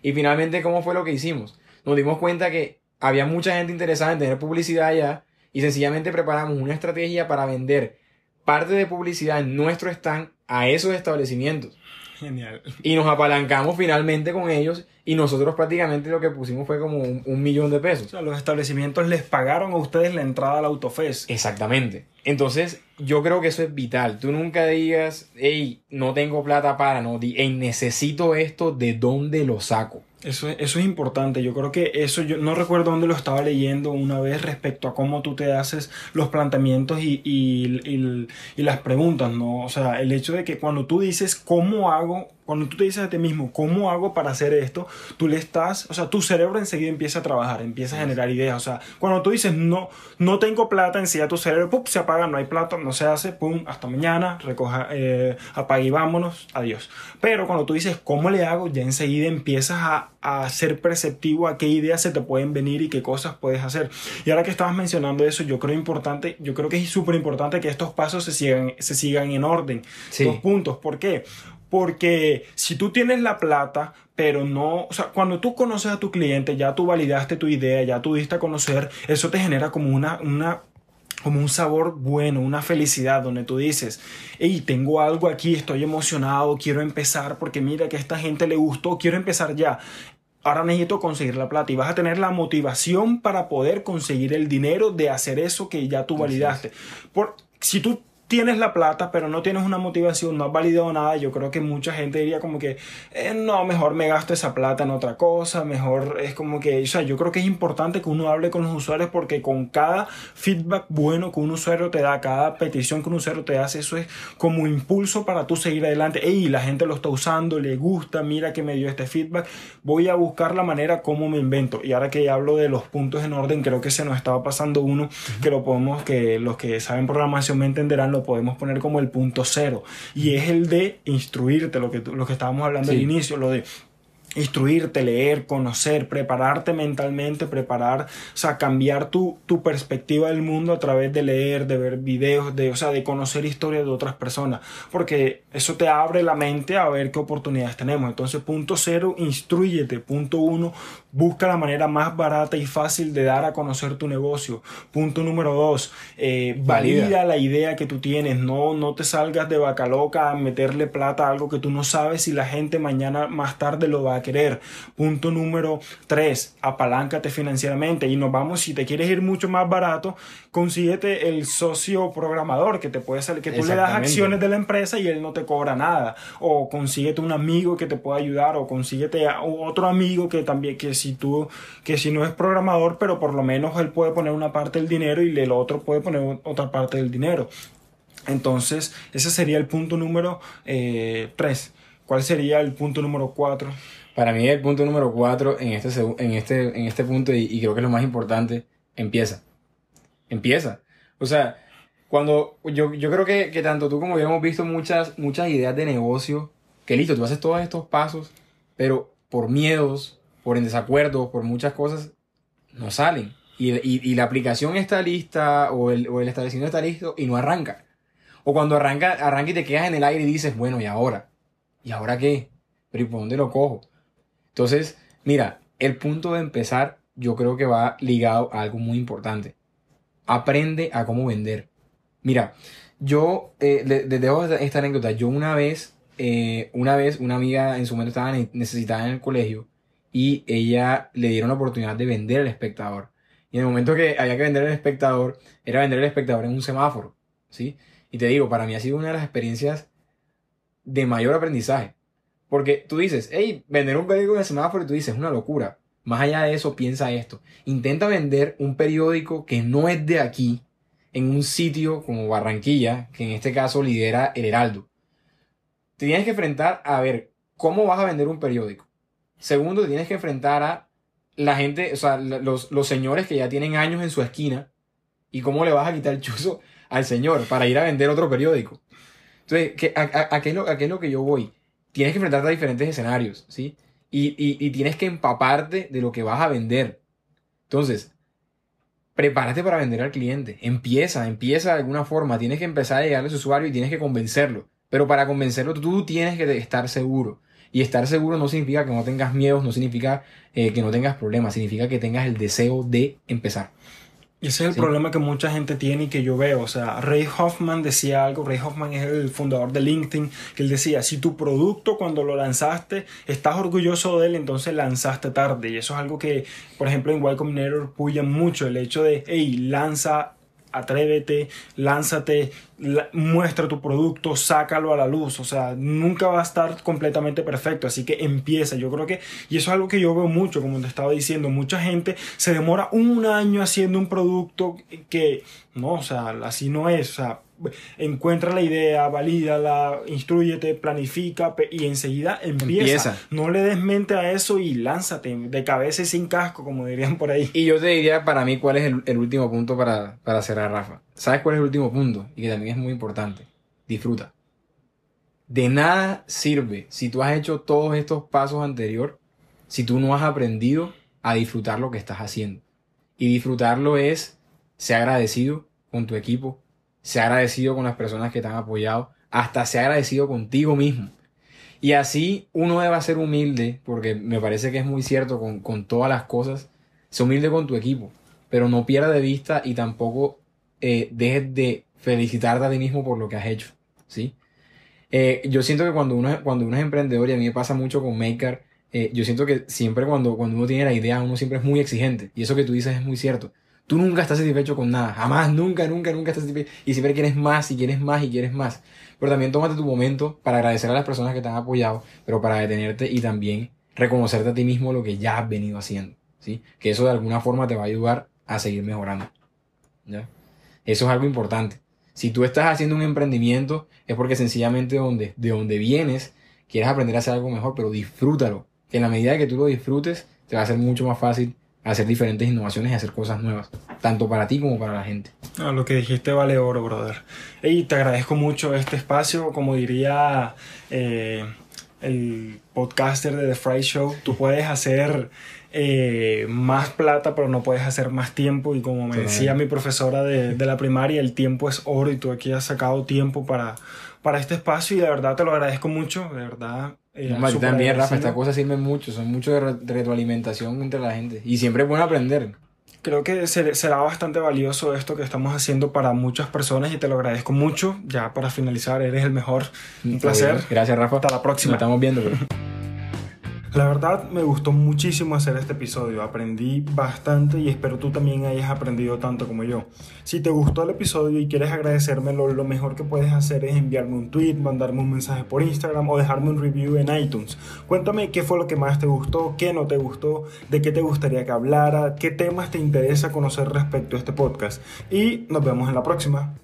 Y finalmente, ¿cómo fue lo que hicimos? Nos dimos cuenta que había mucha gente interesada en tener publicidad allá y sencillamente preparamos una estrategia para vender parte de publicidad en nuestro stand a esos establecimientos. Genial. Y nos apalancamos finalmente con ellos y nosotros prácticamente lo que pusimos fue como un, millón de pesos. O sea, los establecimientos les pagaron a ustedes la entrada al Autofest. Exactamente. Entonces, yo creo que eso es vital. Tú nunca digas, hey, no tengo plata para, no, di, hey, necesito esto, ¿de dónde lo saco? Eso, eso es importante. Yo creo que eso, yo no recuerdo dónde lo estaba leyendo una vez respecto a cómo tú te haces los planteamientos y, y, y, y las preguntas, ¿no? O sea, el hecho de que cuando tú dices, ¿cómo hago cuando tú te dices a ti mismo, ¿cómo hago para hacer esto? Tú le estás, o sea, tu cerebro enseguida empieza a trabajar, empieza a generar ideas. O sea, cuando tú dices, no, no tengo plata, enseguida tu cerebro, ¡pum! se apaga, no hay plata, no se hace, ¡pum! Hasta mañana, recoja, eh, apague y vámonos, adiós. Pero cuando tú dices, ¿cómo le hago? Ya enseguida empiezas a, a ser perceptivo a qué ideas se te pueden venir y qué cosas puedes hacer. Y ahora que estabas mencionando eso, yo creo importante, yo creo que es súper importante que estos pasos se sigan, se sigan en orden. Sí. Dos puntos. ¿Por qué? Porque si tú tienes la plata, pero no, o sea, cuando tú conoces a tu cliente, ya tú validaste tu idea, ya tú diste a conocer, eso te genera como una, una como un sabor bueno, una felicidad donde tú dices, hey, tengo algo aquí, estoy emocionado, quiero empezar porque mira que a esta gente le gustó, quiero empezar ya. Ahora necesito conseguir la plata y vas a tener la motivación para poder conseguir el dinero de hacer eso que ya tú validaste. Por, si tú tienes la plata, pero no tienes una motivación, no has validado nada, yo creo que mucha gente diría como que, eh, no, mejor me gasto esa plata en otra cosa, mejor es como que, o sea, yo creo que es importante que uno hable con los usuarios porque con cada feedback bueno que un usuario te da, cada petición que un usuario te hace, eso es como impulso para tú seguir adelante. Ey, la gente lo está usando, le gusta, mira que me dio este feedback, voy a buscar la manera como me invento. Y ahora que hablo de los puntos en orden, creo que se nos estaba pasando uno que lo podemos, que los que saben programación me entenderán, lo podemos poner como el punto cero. Y es el de instruirte, lo que, lo que estábamos hablando al inicio, lo de instruirte, leer, conocer, prepararte mentalmente, preparar, o sea, cambiar tu, tu, perspectiva del mundo a través de leer, de ver videos, de, o sea, de conocer historias de otras personas, porque eso te abre la mente a ver qué oportunidades tenemos. Entonces, punto cero, instruyete. Punto uno, busca la manera más barata y fácil de dar a conocer tu negocio. Punto número dos, eh, valida. la idea que tú tienes, no, no te salgas de vaca loca a meterle plata a algo que tú no sabes si la gente mañana más tarde lo va a querer. Punto número 3, apaláncate financieramente y nos vamos, si te quieres ir mucho más barato, consíguete el socio programador que te puede salir, que tú le das acciones de la empresa y él no te cobra nada. O consíguete un amigo que te pueda ayudar o consíguete otro amigo que también, que si tú, que si no es programador, pero por lo menos él puede poner una parte del dinero y el otro puede poner otra parte del dinero. Entonces, ese sería el punto número 3. Eh, ¿Cuál sería el punto número 4? Para mí el punto número cuatro en este, en este, en este punto, y, creo que es lo más importante, empieza. Empieza. O sea, cuando yo, yo creo que, que, tanto tú como yo hemos visto muchas, muchas ideas de negocio, que listo, tú haces todos estos pasos, pero por miedos, por en desacuerdo, por muchas cosas, no salen. Y, y, y la aplicación está lista o el, o el, establecimiento está listo y no arranca. O cuando arranca, arranca y te quedas en el aire y dices, bueno, ¿y ahora? ¿Y ahora qué? ¿Pero y por dónde lo cojo? Entonces, mira, el punto de empezar yo creo que va ligado a algo muy importante. Aprende a cómo vender. Mira, yo eh, les dejo esta anécdota. Yo una vez, eh, una vez, una amiga en su momento estaba necesitada en el colegio y ella le dieron la oportunidad de vender al espectador. Y en el momento que había que vender al espectador, era vender al espectador en un semáforo. ¿sí? Y te digo, para mí ha sido una de las experiencias de mayor aprendizaje. Porque tú dices, hey, vender un periódico el semáforo y tú dices, es una locura. Más allá de eso, piensa esto. Intenta vender un periódico que no es de aquí, en un sitio como Barranquilla, que en este caso lidera el Heraldo. Te tienes que enfrentar a ver cómo vas a vender un periódico. Segundo, te tienes que enfrentar a la gente, o sea, los, los señores que ya tienen años en su esquina y cómo le vas a quitar el chuzo al señor para ir a vender otro periódico. Entonces, ¿qué, a, qué a qué es lo que yo voy? Tienes que enfrentarte a diferentes escenarios, ¿sí? Y, y, tienes que empaparte de lo que vas a vender. Entonces, prepárate para vender al cliente. Empieza, empieza de alguna forma. Tienes que empezar a llegar a ese usuario y tienes que convencerlo. Pero para convencerlo tú tienes que estar seguro. Y estar seguro no significa que no tengas miedos, no significa eh, que no tengas problemas, significa que tengas el deseo de empezar. Y ese es el problema que mucha gente tiene y que yo veo. O sea, Ray Hoffman decía algo, Ray Hoffman es el fundador de LinkedIn, que él decía, si tu producto cuando lo lanzaste estás orgulloso de él, entonces lanzaste tarde. Y eso es algo que, por ejemplo, en Y Combinator puyan mucho, el hecho de, hey, lanza atrévete, lánzate, muestra tu producto, sácalo a la luz. O sea, nunca va a estar completamente perfecto. Así que empieza. Yo creo que, y eso es algo que yo veo mucho, como te estaba diciendo, mucha gente se demora un año haciendo un producto que, no, o sea, así no es. O sea, encuentra la idea, valídala, instruyete, planifica y enseguida empieza. No le des mente a eso y lánzate de cabeza y sin casco, como dirían por ahí. Y yo te diría para mí cuál es el, último punto para, para cerrar, Rafa. ¿Sabes cuál es el último punto? Y que también es muy importante. Disfruta. De nada sirve si tú has hecho todos estos pasos anteriores si tú no has aprendido a disfrutar lo que estás haciendo. Y disfrutarlo es ser agradecido con tu equipo, se ha agradecido con las personas que te han apoyado, hasta se ha agradecido contigo mismo. Y así uno debe ser humilde, porque me parece que es muy cierto con, todas las cosas, sé humilde con tu equipo, pero no pierda de vista y tampoco eh, dejes de felicitarte a ti mismo por lo que has hecho, ¿sí? Eh, yo siento que cuando uno, cuando uno es emprendedor, y a mí me pasa mucho con Maker, eh, yo siento que siempre cuando, cuando uno tiene la idea, uno siempre es muy exigente. Y eso que tú dices es muy cierto. Tú nunca estás satisfecho con nada. Jamás, nunca, nunca, nunca estás satisfecho. Y siempre quieres más y quieres más y quieres más. Pero también tómate tu momento para agradecer a las personas que te han apoyado, pero para detenerte y también reconocerte a ti mismo lo que ya has venido haciendo. ¿sí? Que eso de alguna forma te va a ayudar a seguir mejorando. ¿ya? Eso es algo importante. Si tú estás haciendo un emprendimiento, es porque sencillamente donde, de donde vienes, quieres aprender a hacer algo mejor, pero disfrútalo. Que en la medida que tú lo disfrutes, te va a ser mucho más fácil hacer diferentes innovaciones y hacer cosas nuevas, tanto para ti como para la gente. Ah, lo que dijiste vale oro, brother. Y te agradezco mucho este espacio, como diría eh, el podcaster de The Fry Show, tú puedes hacer eh, más plata, pero no puedes hacer más tiempo. Y como me decía mi profesora de, de, la primaria, el tiempo es oro y tú aquí has sacado tiempo para, para este espacio y de verdad te lo agradezco mucho, de verdad eh, también, Rafa, estas cosas sirven mucho, son mucho de, retroalimentación entre la gente. Y siempre es bueno aprender. Creo que será bastante valioso esto que estamos haciendo para muchas personas y te lo agradezco mucho. Ya para finalizar, eres el mejor. Un placer. Gracias, Rafa. Hasta la próxima. Nos estamos viendo. La verdad me gustó muchísimo hacer este episodio, aprendí bastante y espero tú también hayas aprendido tanto como yo. Si te gustó el episodio y quieres agradecérmelo, lo mejor que puedes hacer es enviarme un tweet, mandarme un mensaje por Instagram o dejarme un review en iTunes. Cuéntame qué fue lo que más te gustó, qué no te gustó, de qué te gustaría que hablara, qué temas te interesa conocer respecto a este podcast. Y nos vemos en la próxima.